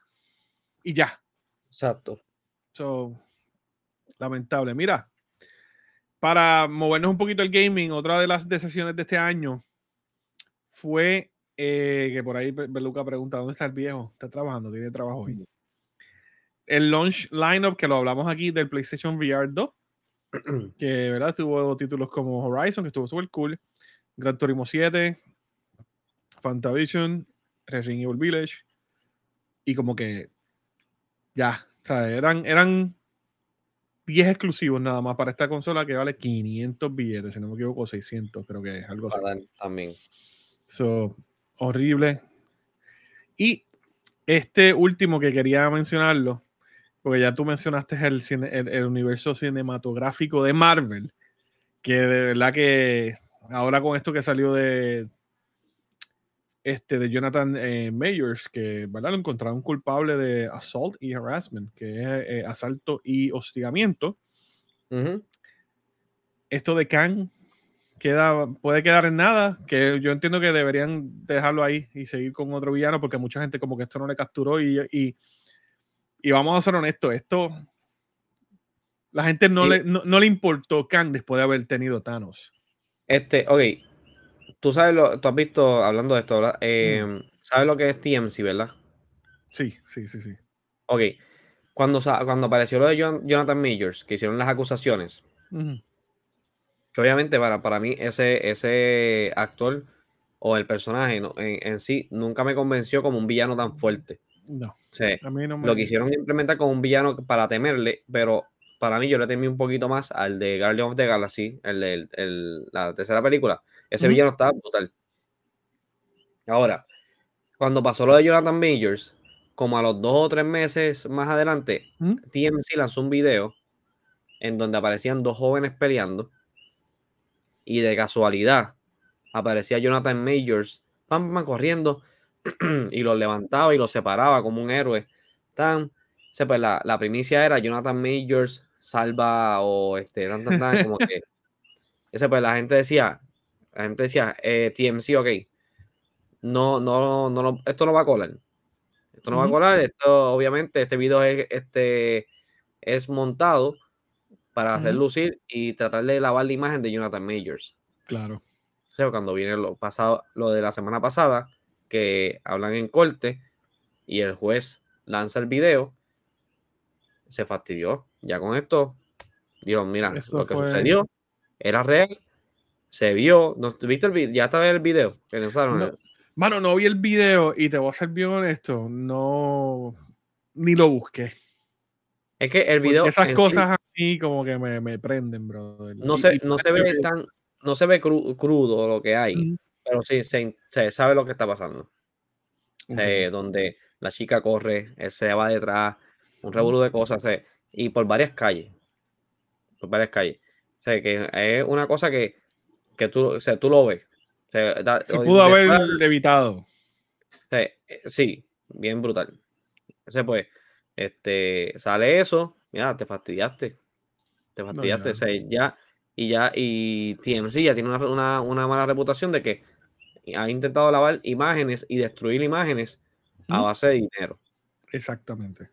Y ya. Exacto. So, lamentable. Mira, para movernos un poquito el gaming, otra de las decisiones de este año fue eh, que por ahí Be- Beluca pregunta: ¿dónde está el viejo? Está trabajando, tiene trabajo hoy. El launch lineup que lo hablamos aquí del PlayStation VR 2 que verdad tuvo títulos como Horizon, que estuvo súper cool, Gran Turismo 7, Fantavision, Resident Evil Village, y como que ya, o sea, eran, eran 10 exclusivos nada más para esta consola que vale 500 billetes, si no me equivoco, 600, creo que es algo así. También. So, horrible. Y este último que quería mencionarlo, porque ya tú mencionaste el, cine- el, el universo cinematográfico de Marvel, que de verdad que ahora con esto que salió de este de Jonathan eh, Mayers, que ¿verdad? lo encontraron culpable de assault y harassment, que es eh, asalto y hostigamiento. Ujú. Esto de Kang queda, puede quedar en nada, que yo entiendo que deberían dejarlo ahí y seguir con otro villano, porque mucha gente como que esto no le capturó y, y, y vamos a ser honestos, esto la gente no, Sí. le, no, no le importó Kang después de haber tenido Thanos. Este, ok. Tú sabes lo, tú has visto, hablando de esto, ¿verdad? Eh, ¿Sabes lo que es TMC, verdad? Sí, sí, sí, sí. Ok. Cuando, cuando apareció lo de Jon- Jonathan Majors, que hicieron las acusaciones, que obviamente para, para mí ese, ese actor o el personaje no- en, en sí nunca me convenció como un villano tan fuerte. No, O sea, a mí no me... lo quisieron implementar como un villano para temerle, pero para mí yo le temí un poquito más al de Guardian of the Galaxy, el de el- el- la tercera película. Ese villano estaba brutal. Ahora, cuando pasó lo de Jonathan Majors, como a los dos o tres meses más adelante, Ujú. TMC lanzó un video en donde aparecían dos jóvenes peleando y de casualidad aparecía Jonathan Majors, pam, pam, corriendo y los levantaba y los separaba como un héroe. Tan, se, pues, la, la primicia era Jonathan Majors salva o este, tan, tan, tan, como que ese pues la gente decía, la gente decía, eh, TMC, ok, no, no, no, no, esto no va a colar. Esto no va a colar, esto obviamente, este video es, este, es montado para hacer lucir y tratar de lavar la imagen de Jonathan Majors. Claro. O sea, cuando viene lo pasado, lo de la semana pasada, que hablan en corte y el juez lanza el video, se fastidió. Ya con esto, dijo, mira, Eso lo que fue- sucedió era real, se vio, ¿no, ¿viste el video? ¿Ya estaba el video? Que Mano, no vi el video y te voy a ser bien honesto, no, ni lo busqué. Es que el video. esas cosas a mí como que me, me prenden, bro. No se, no se ve tan, no se ve crudo lo que hay, pero sí se, se, sabe lo que está pasando. Eh, donde la chica corre, él se va detrás, un revuelo de cosas, y por varias calles. Por varias calles. O sea, que es una cosa que, que tú, o sea, tú lo ves. Se, pudo haber evitado. Eh, sí, bien brutal. Ese pues, este, sale eso, mira, te fastidiaste. Te fastidiaste. ya. y ya, y TMC ya tiene una, una, mala reputación de que ha intentado lavar imágenes y destruir imágenes a base de dinero. Exactamente.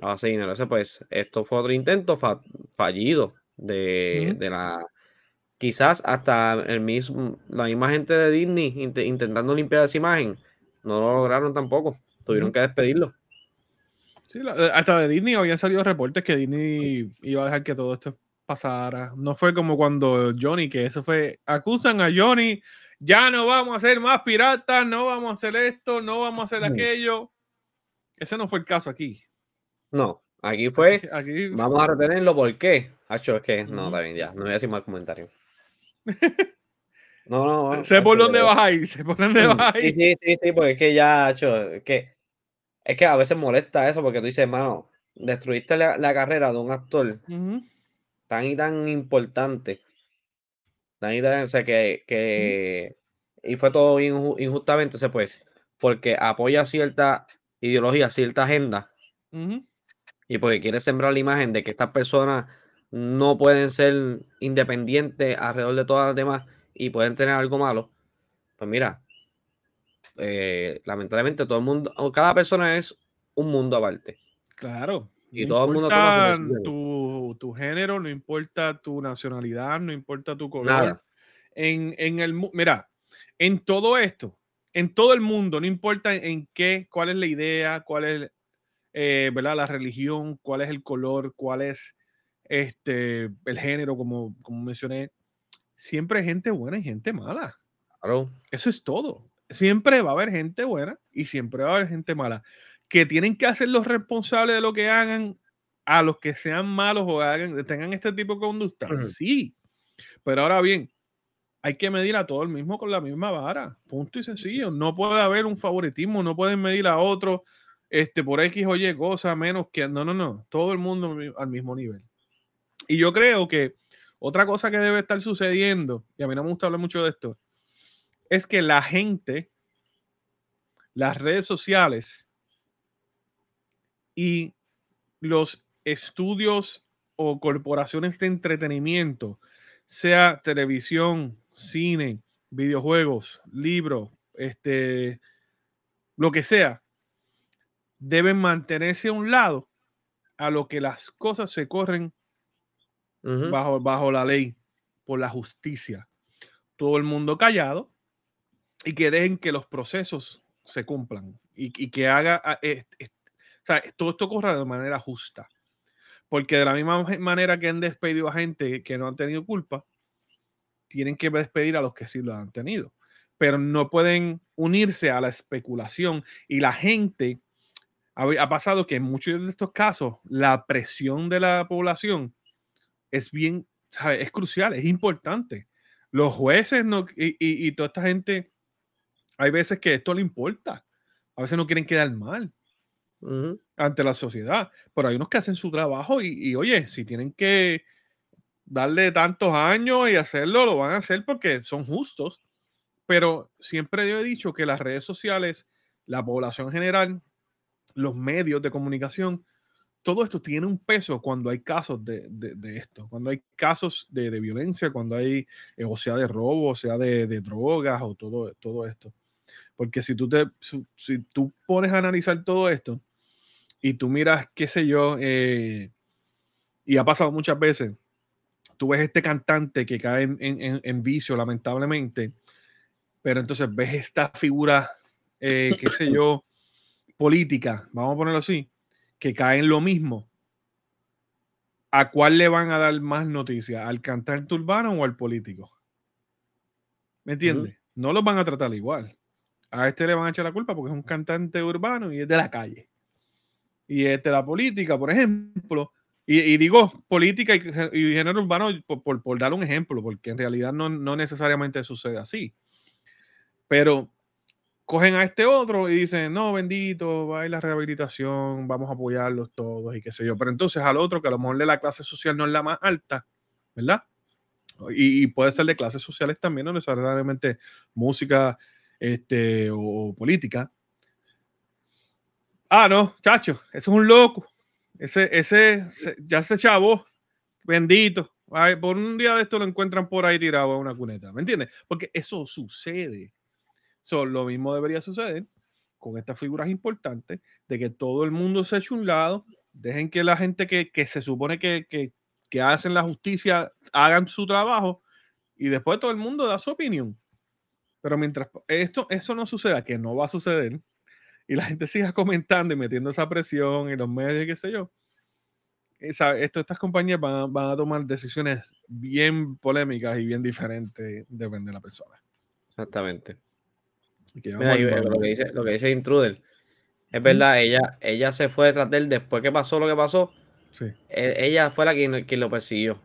A base de dinero. Ese, pues, esto fue otro intento fallido de, de, la. Quizás hasta el mismo, la misma gente de Disney intentando limpiar esa imagen, no lo lograron tampoco. Tuvieron que despedirlo. Sí, eh, hasta de Disney habían salido reportes que Disney iba a dejar que todo esto pasara. No fue como cuando Johnny, que eso fue, acusan a Johnny, ya no vamos a ser más piratas, no vamos a hacer esto, no vamos a hacer aquello. Ese no fue el caso aquí. No, aquí fue, aquí, vamos a retenerlo, ¿por qué? Hacho, es que, no, también ya, no voy a decir más comentarios. No, no, sé por dónde vas a ir, sé por dónde vas. Sí, sí, sí, porque es que ya, hacho, es que es que a veces molesta eso porque tú dices, hermano, destruiste la, carrera de un actor tan y tan importante. Tan y tan, o sea, que, que y fue todo injustamente, se pues, porque apoya cierta ideología, cierta agenda, y porque quiere sembrar la imagen de que estas personas no pueden ser independientes alrededor de todas las demás y pueden tener algo malo. Pues mira, eh, lamentablemente todo el mundo, cada persona es un mundo aparte. Claro. Y todo el mundo tu, tu, género, no importa tu nacionalidad, no importa tu color. En, en, el mira, en todo esto, en todo el mundo, no importa en qué, cuál es la idea, cuál es eh, ¿verdad? la religión, cuál es el color, cuál es este, el género, como, como mencioné, siempre hay gente buena y gente mala. Claro. Eso es todo siempre va a haber gente buena y siempre va a haber gente mala. Que tienen que hacer los responsables de lo que hagan a los que sean malos o hagan, tengan este tipo de conducta. Sí. Pero ahora bien, hay que medir a todo el mismo con la misma vara. Punto y sencillo. No puede haber un favoritismo, no pueden medir a otro este, por X o Y cosa menos que. No, no, no. Todo el mundo al mismo nivel. Y yo creo que otra cosa que debe estar sucediendo, y a mí no me gusta hablar mucho de esto, es que la gente, las redes sociales y los estudios o corporaciones de entretenimiento, sea televisión, cine, videojuegos, libros, este, lo que sea, deben mantenerse a un lado a lo que las cosas se corren bajo, bajo la ley, por la justicia. Todo el mundo callado, y que dejen que los procesos se cumplan y, que haga, ah, o sea, todo esto corra de manera justa. Porque de la misma manera que han despedido a gente que no han tenido culpa, tienen que despedir a los que sí lo han tenido. Pero no pueden unirse a la especulación y la gente ha, pasado que en muchos de estos casos la presión de la población es bien, es crucial, es importante. Los jueces no, y, y toda esta gente hay veces que esto le importa. A veces no quieren quedar mal ante la sociedad. Pero hay unos que hacen su trabajo y, oye, si tienen que darle tantos años y hacerlo, lo van a hacer porque son justos. Pero siempre yo he dicho que las redes sociales, la población general, los medios de comunicación, todo esto tiene un peso cuando hay casos de, esto, cuando hay casos de, violencia, cuando hay, eh, o sea, de robo, o sea, de, drogas, o todo, todo esto. Porque si tú, te, si tú pones a analizar todo esto y tú miras, qué sé yo, eh, y ha pasado muchas veces, tú ves este cantante que cae en, vicio, lamentablemente, pero entonces ves esta figura, eh, qué sé yo, política, vamos a ponerlo así, que cae en lo mismo. ¿a cuál le van a dar más noticias? ¿Al cantante urbano o al político? ¿Me entiendes? No los van a tratar igual. A este le van a echar la culpa porque es un cantante urbano y es de la calle. Y este, la política, por ejemplo, y, digo política y, género urbano por, por, dar un ejemplo, porque en realidad no, no necesariamente sucede así. Pero cogen a este otro y dicen, no, bendito, va a ir la rehabilitación, vamos a apoyarlos todos y qué sé yo. Pero entonces al otro, que a lo mejor de la clase social no es la más alta, ¿verdad? Y, puede ser de clases sociales también, no necesariamente música este, o, política. Ah, no, chacho, eso es un loco. Ese, ese, ya se chavo, bendito. por un día de esto lo encuentran por ahí tirado a una cuneta, ¿me entiendes? Porque eso sucede. Lo mismo debería suceder con estas figuras importantes, de que todo el mundo se eche un lado, dejen que la gente que, que se supone que, que, que, hacen la justicia hagan su trabajo y después todo el mundo da su opinión. Pero mientras esto, eso no suceda, que no va a suceder, y la gente siga comentando y metiendo esa presión en los medios, qué sé yo, esto, estas compañías van, van, a tomar decisiones bien polémicas y bien diferentes, depende de la persona. Exactamente. Mira, lo, que dice, lo que dice Intruder, es verdad, ella, ella se fue detrás de él después que pasó lo que pasó. Sí. E, ella fue la quien, quien lo persiguió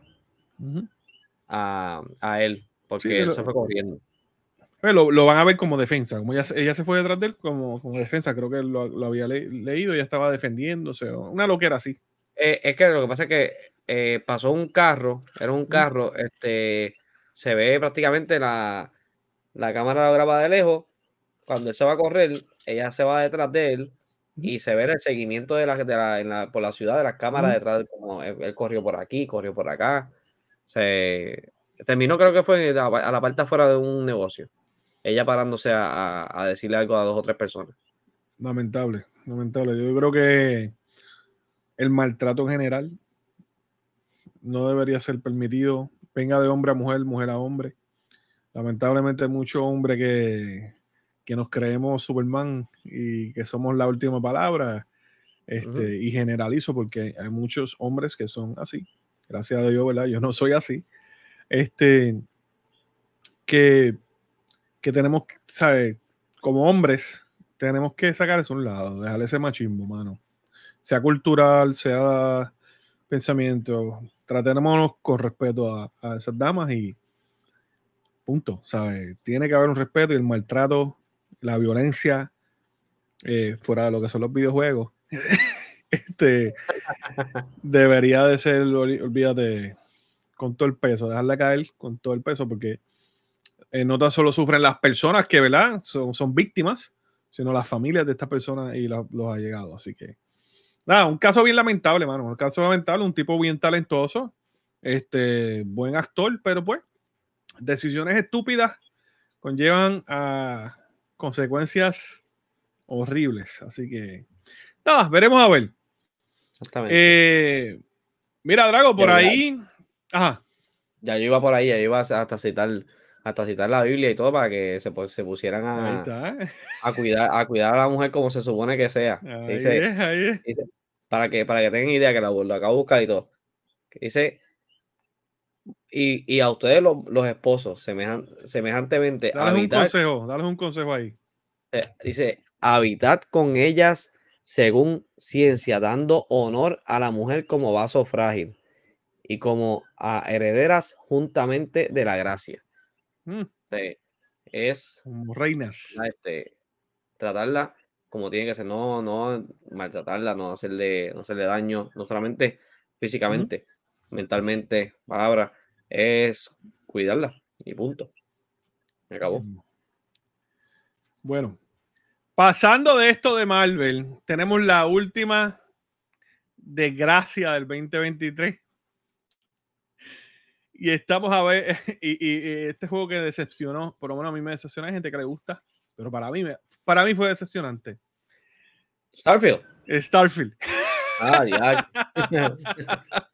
a, a, él, porque él se fue corriendo. Pues lo, van a ver como defensa. Como ella, ella se fue detrás de él como, como defensa, creo que lo, lo había leído, ya estaba defendiéndose. Una loquera así. Eh, es que lo que pasa es que eh, pasó un carro, era un carro, este, se ve prácticamente la, la cámara la graba de lejos. Cuando él se va a correr, ella se va detrás de él y se ve el seguimiento de la, de la, por la ciudad de las cámaras detrás de como él, corrió por aquí, corrió por acá. Se terminó, creo que fue a la parte afuera de un negocio ella parándose a, decirle algo a dos o tres personas. Lamentable, lamentable. Yo creo que el maltrato en general no debería ser permitido, venga de hombre a mujer, mujer a hombre. Lamentablemente mucho hombre que, que nos creemos Superman y que somos la última palabra. Este, Y generalizo porque hay muchos hombres que son así. Gracias a Dios, ¿verdad? Yo no soy así. Este, que que tenemos, ¿sabes? Como hombres, tenemos que sacar eso a un lado, dejarle ese machismo, mano. Sea cultural, sea pensamiento, tratémonos con respeto a, esas damas y punto, ¿sabes? Tiene que haber un respeto y el maltrato, la violencia, eh, fuera de lo que son los videojuegos, este, debería de ser, olvídate, con todo el peso, dejarla caer con todo el peso, porque eh, no tan solo sufren las personas que, ¿verdad? Son, son víctimas, sino las familias de estas personas y los allegados. Así que, nada, un caso bien lamentable, mano. Un caso lamentable, un tipo bien talentoso, este, buen actor, pero pues, decisiones estúpidas conllevan a consecuencias horribles. Así que, nada, veremos a ver. Exactamente. Eh, mira, Drago, por ahí. Ajá. Ya yo iba por ahí, ya iba hasta citar hasta citar la Biblia y todo para que se, se pusieran a, a, cuidar, a cuidar a la mujer como se supone que sea. Dice, para, que, para que tengan idea que la, lo acabo de buscar y todo. Dice, y, y a ustedes los, los esposos, semejan, semejantemente, dale un consejo, dale un consejo ahí. Eh, dice, habitad con ellas según ciencia, dando honor a la mujer como vaso frágil y como a herederas juntamente de la gracia Mm. es como reinas. Este, tratarla como tiene que ser, no, no maltratarla, no hacerle, no hacerle daño, no solamente físicamente, mentalmente, palabra, es cuidarla y punto. Me acabó. Bueno, pasando de esto de Marvel, tenemos la última desgracia del 2023 y estamos a ver, y, este juego que decepcionó, por lo menos a mí me decepciona, hay gente que le gusta, pero para mí, para mí fue decepcionante. Starfield. Starfield. Ah, ya.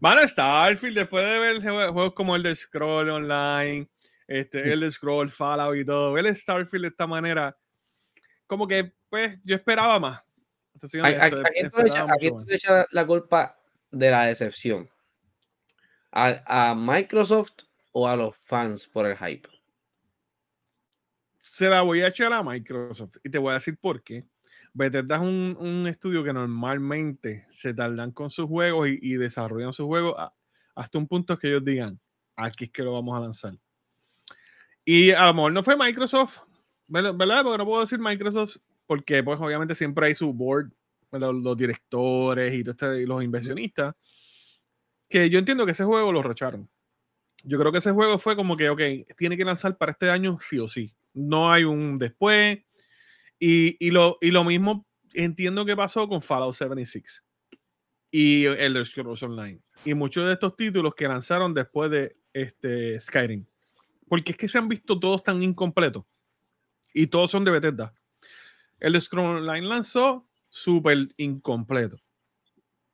Mano, Starfield, después de ver juegos como el de Scroll Online, este, el de Scroll, Fallout y todo, ver Starfield de esta manera, como que, pues, yo esperaba más. Aquí, tú le echas la culpa de la decepción? ¿A, Microsoft o a los fans por el hype? Se la voy a echar a Microsoft y te voy a decir por qué. Bethesda es un, un estudio que normalmente se tardan con sus juegos y, desarrollan sus juegos hasta un punto que ellos digan, aquí es que lo vamos a lanzar. Y a lo mejor no fue Microsoft, ¿verdad? Porque no puedo decir Microsoft, porque pues obviamente siempre hay su board, los, directores y, este, los inversionistas, que yo entiendo que ese juego lo recharon. Yo creo que ese juego fue como que, ok, tiene que lanzar para este año sí o sí. No hay un después. Y, lo, mismo entiendo que pasó con Fallout 76 y Elder Scrolls Online. Y muchos de estos títulos que lanzaron después de este Skyrim. Porque es que se han visto todos tan incompletos. Y todos son de Bethesda. El Scroll Online lanzó súper incompleto.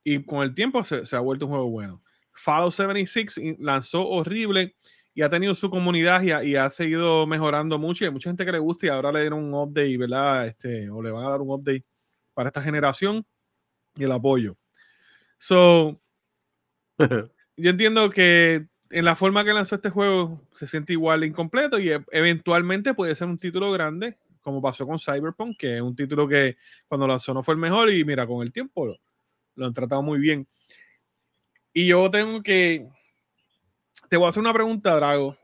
Y con el tiempo se, se, ha vuelto un juego bueno. Fallout 76 lanzó horrible y ha tenido su comunidad y ha, y ha, seguido mejorando mucho. Y hay mucha gente que le gusta y ahora le dieron un update, ¿verdad? Este, o le van a dar un update para esta generación y el apoyo. So, yo entiendo que en la forma que lanzó este juego se siente igual incompleto y e, eventualmente puede ser un título grande, como pasó con Cyberpunk, que es un título que cuando lanzó no fue el mejor y mira, con el tiempo lo, lo han tratado muy bien. Y yo tengo que, te voy a hacer una pregunta, Drago,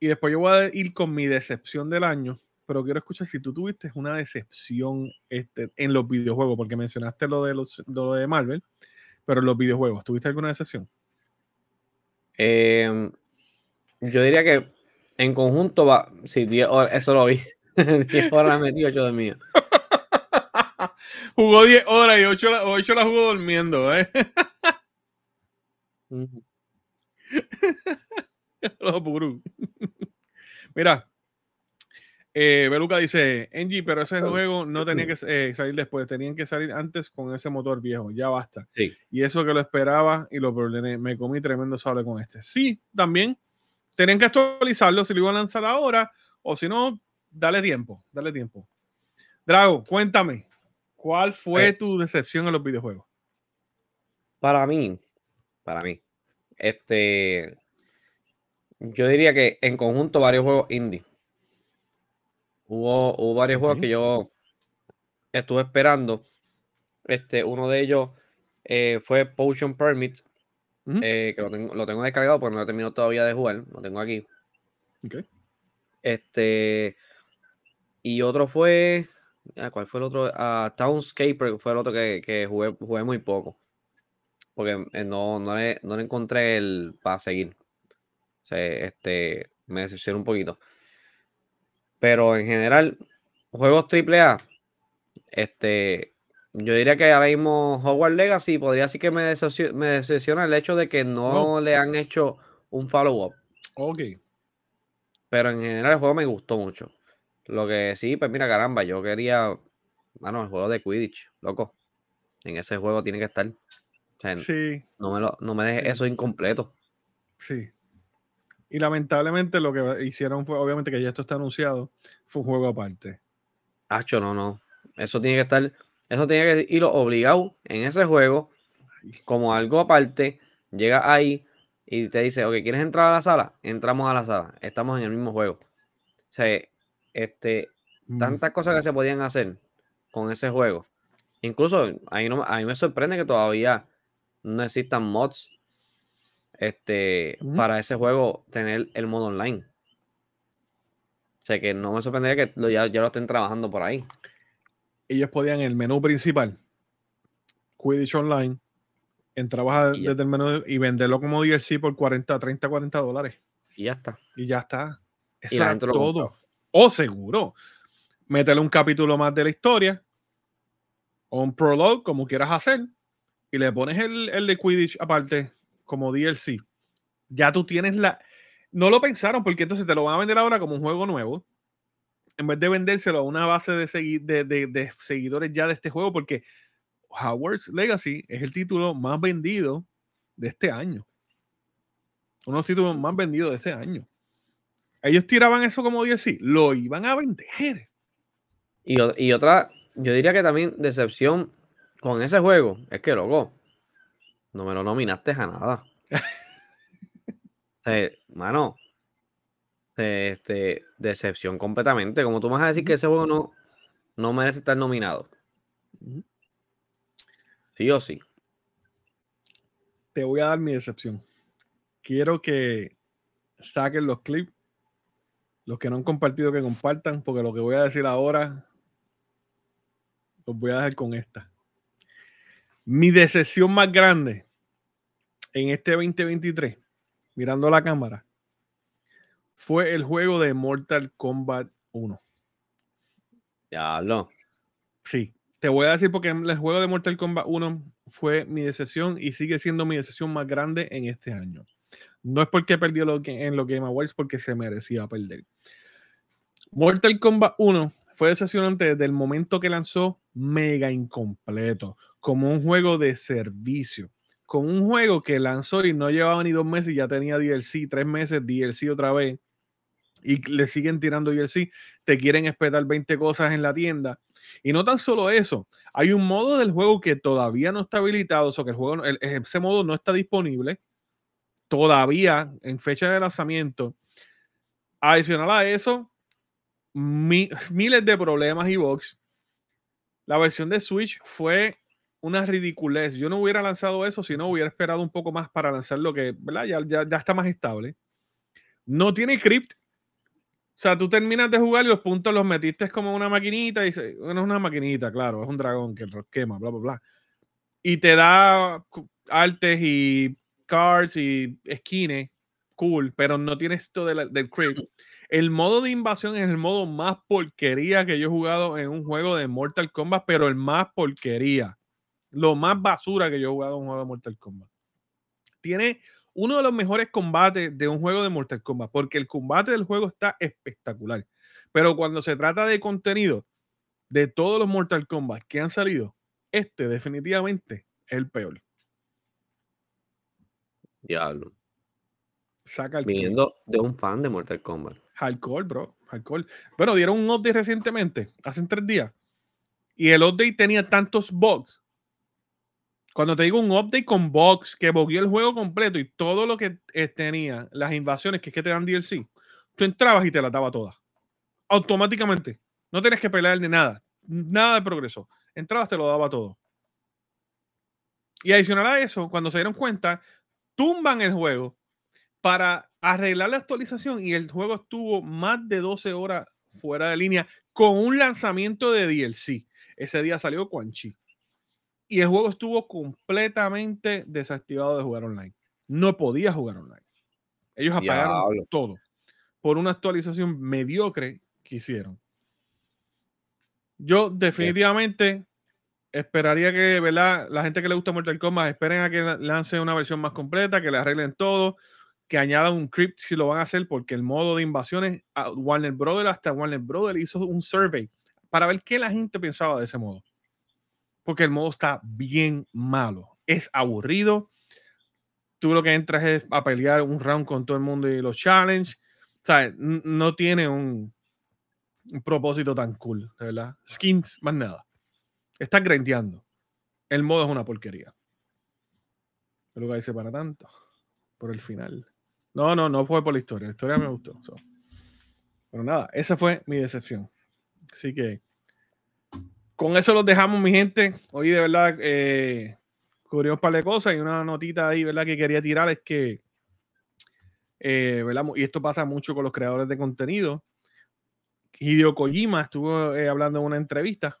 y después yo voy a ir con mi decepción del año, pero quiero escuchar si tú tuviste una decepción este, en los videojuegos, porque mencionaste lo de, los, lo de Marvel, pero en los videojuegos, ¿tuviste alguna decepción? Em, yo diría que en conjunto va. Sí, eso lo vi. 10 horas metí, 8 de mío. jugó 10 horas y 8, 8 las jugó durmiendo, ¿eh? Mira, eh, Beluca dice, Engie, pero ese juego no tenía que eh, salir después, tenían que salir antes con ese motor viejo, ya basta. Y eso que lo esperaba y lo problemé, me comí tremendo sable con este. Sí, también tenían que actualizarlo si lo iban a lanzar ahora, o si no, dale tiempo, dale tiempo. Drago, cuéntame, ¿cuál fue eh. tu decepción en los videojuegos? Para mí, para mí, este, yo diría que en conjunto varios juegos indie Hubo, varios juegos que yo estuve esperando. Este, uno de ellos eh, fue Potion Permit, eh, que lo tengo, lo tengo, descargado porque no lo he terminado todavía de jugar. Lo tengo aquí. Este. Y otro fue. Ah, ¿Cuál fue el otro? Uh, Townscaper fue el otro que, jugué, jugué, muy poco. Porque eh, no, no, le, no le encontré el para seguir. O sea, este, me decepcionó un poquito. Pero en general, juegos AAA, este, yo diría que ahora mismo Hogwarts Legacy podría sí que me, decepciona, el hecho de que no, le han hecho un follow-up. Ok. Pero en general el juego me gustó mucho. Lo que sí, pues mira, caramba, yo quería, bueno, el juego de Quidditch, loco. En ese juego tiene que estar. Sí. No me, lo, no me dejes eso incompleto. Sí. Y lamentablemente lo que hicieron fue, obviamente que ya esto está anunciado, fue un juego aparte. Hacho, no, no. Eso tiene que estar, eso tiene que ir obligado en ese juego, como algo aparte. Llega ahí y te dice, ok, ¿quieres entrar a la sala? Entramos a la sala. Estamos en el mismo juego. O sea, este, mm. tantas cosas que se podían hacer con ese juego. Incluso ahí no, a mí me sorprende que todavía no existan mods este, para ese juego tener el modo online. O sea que no me sorprendería que lo, ya, ya, lo estén trabajando por ahí. Ellos podían en el menú principal, Quidditch Online, entrabas desde el menú y venderlo como DLC por 40, 30, 40 dólares. Y ya está. Y ya está. Eso era todo. O seguro. Métele un capítulo más de la historia. O un prologue, como quieras hacer. Y le pones el, el de Quidditch aparte como DLC, ya tú tienes la... No lo pensaron porque entonces te lo van a vender ahora como un juego nuevo, en vez de vendérselo a una base de, de, seguidores ya de este juego, porque Howard's Legacy es el título más vendido de este año. Uno de los títulos más vendidos de este año. Ellos tiraban eso como DLC, lo iban a vender. Y otra, yo diría que también decepción con ese juego es que, loco, No me lo nominaste a nada. mano, este, decepción completamente. Como tú me vas a decir que ese juego no, no merece estar nominado. Sí o sí. Te voy a dar mi decepción. Quiero que saquen los clips. Los que no han compartido, que compartan, porque lo que voy a decir ahora, los voy a dejar con esta. Mi decepción más grande en este 2023, mirando la cámara, fue el juego de Mortal Kombat 1. Ya lo. Sí, te voy a decir porque el juego de Mortal Kombat 1 fue mi decepción y sigue siendo mi decepción más grande en este año. No es porque perdió lo que, en los Game Awards, porque se merecía perder. Mortal Kombat 1 fue decepcionante desde el momento que lanzó mega incompleto, como un juego de servicio, con un juego que lanzó y no llevaba ni dos meses y ya tenía DLC, tres meses, DLC otra vez, y le siguen tirando DLC, te quieren esperar 20 cosas en la tienda. Y no tan solo eso, hay un modo del juego que todavía no está habilitado, o sea que el juego, ese modo no está disponible todavía en fecha de lanzamiento. Adicional a eso, miles de problemas y bugs. La versión de Switch fue una ridiculez. Yo no hubiera lanzado eso si no hubiera esperado un poco más para lanzar lo que, ¿verdad? Ya, ya, está más estable. No tiene crypt. O sea, tú terminas de jugar y los puntos los metiste como una maquinita y se, no es una maquinita, claro, es un dragón que quema, bla, bla, bla. Y te da artes y cards y skins, cool, pero no tiene esto del crypt. El modo de invasión es el modo más porquería que yo he jugado en un juego de Mortal Kombat, pero el más porquería. Lo más basura que yo he jugado en un juego de Mortal Kombat. Tiene uno de los mejores combates de un juego de Mortal Kombat, porque el combate del juego está espectacular. Pero cuando se trata de contenido de todos los Mortal Kombat que han salido, este definitivamente es el peor. Diablo. Saca el Viniendo de un fan de Mortal Kombat. Hardcore, bro. Hardcore. Bueno, dieron un update recientemente, hace tres días. Y el update tenía tantos bugs. Cuando te digo un update con bugs que bugueó el juego completo y todo lo que eh, tenía, las invasiones que es que te dan DLC, tú entrabas y te la daba todas. Automáticamente. No tienes que pelear ni nada. Nada de progreso. Entrabas, te lo daba todo. Y adicional a eso, cuando se dieron cuenta, tumban el juego para arreglar la actualización y el juego estuvo más de 12 horas fuera de línea con un lanzamiento de DLC. Ese día salió Quan Chi. Y el juego estuvo completamente desactivado de jugar online. No podía jugar online. Ellos apagaron todo por una actualización mediocre que hicieron. Yo definitivamente esperaría que, ¿verdad? La gente que le gusta Mortal Kombat esperen a que lance una versión más completa, que le arreglen todo que añadan un crypt si lo van a hacer, porque el modo de invasiones, Warner Brothers, hasta Warner Brothers hizo un survey para ver qué la gente pensaba de ese modo. Porque el modo está bien malo, es aburrido. Tú lo que entras es a pelear un round con todo el mundo y los challenge. O no tiene un, propósito tan cool, ¿verdad? Skins, más nada. Está grindeando. El modo es una porquería. Pero que dice para tanto. Por el final. No, no, no fue por la historia. La historia me gustó. Pero nada, esa fue mi decepción. Así que con eso los dejamos, mi gente. Hoy de verdad eh, cubrimos un par de cosas y una notita ahí, ¿verdad? Que quería tirar es que, eh, ¿verdad? Y esto pasa mucho con los creadores de contenido. Hideo Kojima estuvo eh, hablando en una entrevista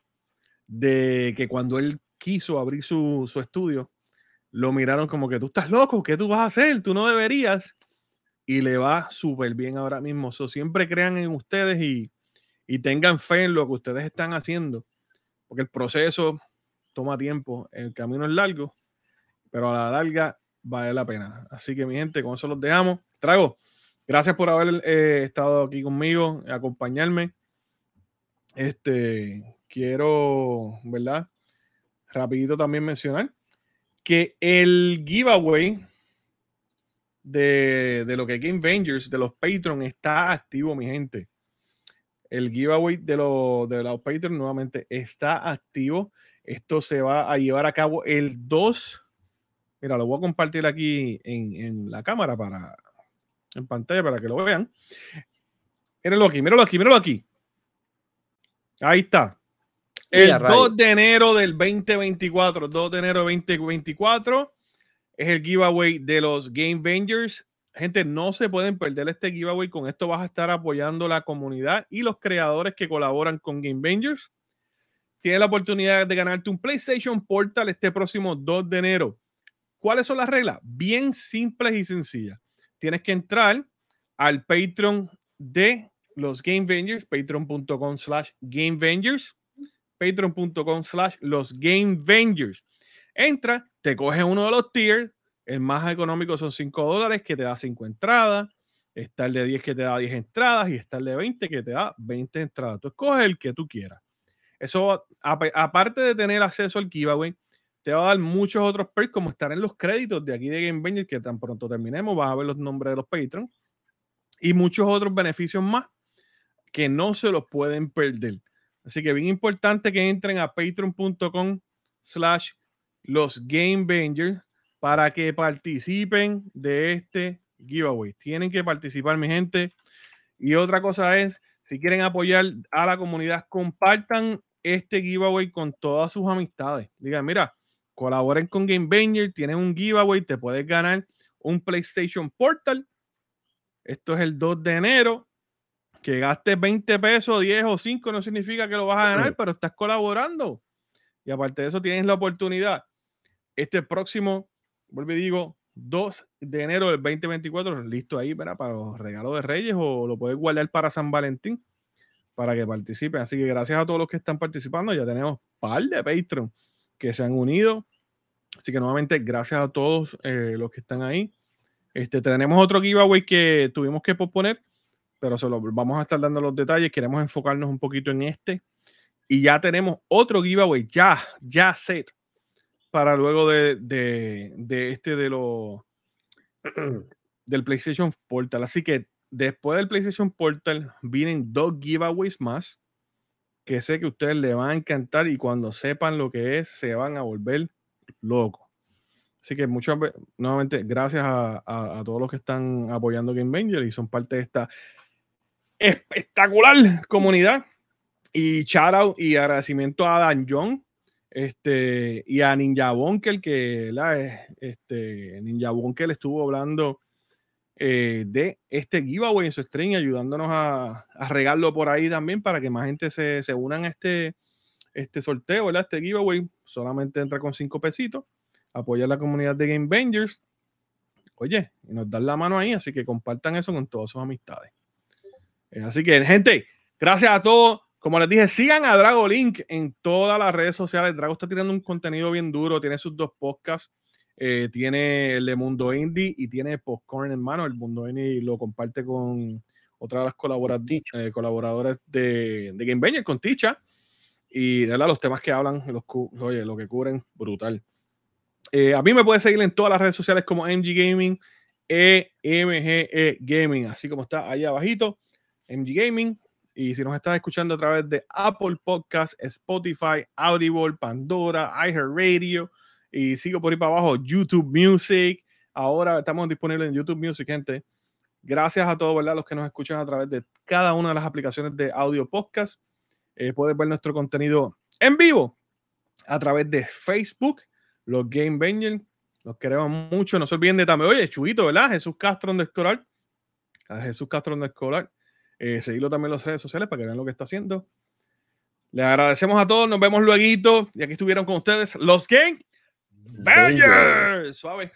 de que cuando él quiso abrir su, su estudio, lo miraron como que tú estás loco, ¿qué tú vas a hacer? Tú no deberías y le va súper bien ahora mismo. So, siempre crean en ustedes y, tengan fe en lo que ustedes están haciendo, porque el proceso toma tiempo, el camino es largo, pero a la larga vale la pena. Así que mi gente, con eso los dejamos. Trago, gracias por haber eh, estado aquí conmigo, acompañarme. Este, quiero, ¿verdad? Rapidito también mencionar que el giveaway de, lo que Game Avengers, de los Patreon, está activo, mi gente. El giveaway de, lo, de los Patreon nuevamente está activo. Esto se va a llevar a cabo el 2, Mira, lo voy a compartir aquí en, la cámara para en pantalla para que lo vean. Mírenlo aquí, mírenlo aquí, mírenlo aquí. Ahí está. El 2 de enero del 2024, 2 de enero del 2024 es el giveaway de los Game Vengers. Gente, no se pueden perder este giveaway. Con esto vas a estar apoyando la comunidad y los creadores que colaboran con Game Vengers. Tienes la oportunidad de ganarte un PlayStation Portal este próximo 2 de enero. ¿Cuáles son las reglas? Bien simples y sencillas. Tienes que entrar al Patreon de los Game Vengers, patreon.com slash Game Vengers, patreon.com slash los Game Vengers. Entra, te coge uno de los tiers, el más económico son 5 dólares que te da 5 entradas, está el de 10 que te da 10 entradas y está el de 20 que te da 20 entradas. Tú escoges el que tú quieras. Eso, aparte de tener acceso al giveaway, te va a dar muchos otros perks, como estar en los créditos de aquí de Game Banger, que tan pronto terminemos, vas a ver los nombres de los patrons, y muchos otros beneficios más que no se los pueden perder. Así que bien importante que entren a patreon.com slash los Game para que participen de este giveaway. Tienen que participar, mi gente. Y otra cosa es, si quieren apoyar a la comunidad, compartan este giveaway con todas sus amistades. Digan, mira, colaboren con Game Banger, tienen un giveaway, te puedes ganar un PlayStation Portal. Esto es el 2 de enero. Que gastes 20 pesos, 10 o 5 no significa que lo vas a ganar, pero estás colaborando. Y aparte de eso, tienes la oportunidad. Este próximo, vuelvo y digo, 2 de enero del 2024, listo ahí para los regalos de Reyes o lo puedes guardar para San Valentín para que participen. Así que gracias a todos los que están participando. Ya tenemos par de Patreon que se han unido. Así que nuevamente, gracias a todos eh, los que están ahí. Este, tenemos otro giveaway que tuvimos que posponer, pero se lo vamos a estar dando los detalles. Queremos enfocarnos un poquito en este. Y ya tenemos otro giveaway, ya, ya set, para luego de, de, este de los del PlayStation Portal. Así que después del PlayStation Portal vienen dos giveaways más que sé que a ustedes les van a encantar y cuando sepan lo que es, se van a volver locos. Así que muchas nuevamente, gracias a, todos los que están apoyando Game Banger y son parte de esta espectacular comunidad. Y shout out y agradecimiento a Dan John este, y a Ninja Bonkel, que la, este, Ninja Bonkel estuvo hablando eh, de este giveaway en su stream, ayudándonos a, a, regarlo por ahí también para que más gente se, se unan a este, este sorteo. Este giveaway solamente entra con cinco pesitos, apoya a la comunidad de Game Bangers. Oye, y nos dan la mano ahí, así que compartan eso con todas sus amistades. Eh, así que, gente, gracias a todos. Como les dije, sigan a Drago Link en todas las redes sociales. Drago está tirando un contenido bien duro, tiene sus dos podcasts eh, tiene el de Mundo Indie y tiene Popcorn en mano. El Mundo Indie lo comparte con otra de las eh, colaboradoras de, de Game Banger, con Ticha. Y ¿verdad? los temas que hablan, los, oye, lo que cubren, brutal. Eh, a mí me puede seguir en todas las redes sociales como MG Gaming, EMGE e Gaming, así como está ahí abajito, MG Gaming. Y si nos estás escuchando a través de Apple Podcast, Spotify, Audible, Pandora, iHeartRadio, y sigo por ahí para abajo, YouTube Music. Ahora estamos disponibles en YouTube Music, gente. Gracias a todos, ¿verdad? Los que nos escuchan a través de cada una de las aplicaciones de audio podcast. Eh, puedes ver nuestro contenido en vivo a través de Facebook, los Game. Los queremos mucho. No se olviden de también, oye, Chuito, ¿verdad? Jesús Castro Escolar. A Jesús Castro Escolar. Eh, seguirlo también en las redes sociales para que vean lo que está haciendo. Les agradecemos a todos. Nos vemos luego. Y aquí estuvieron con ustedes los Game Bangers. Suave.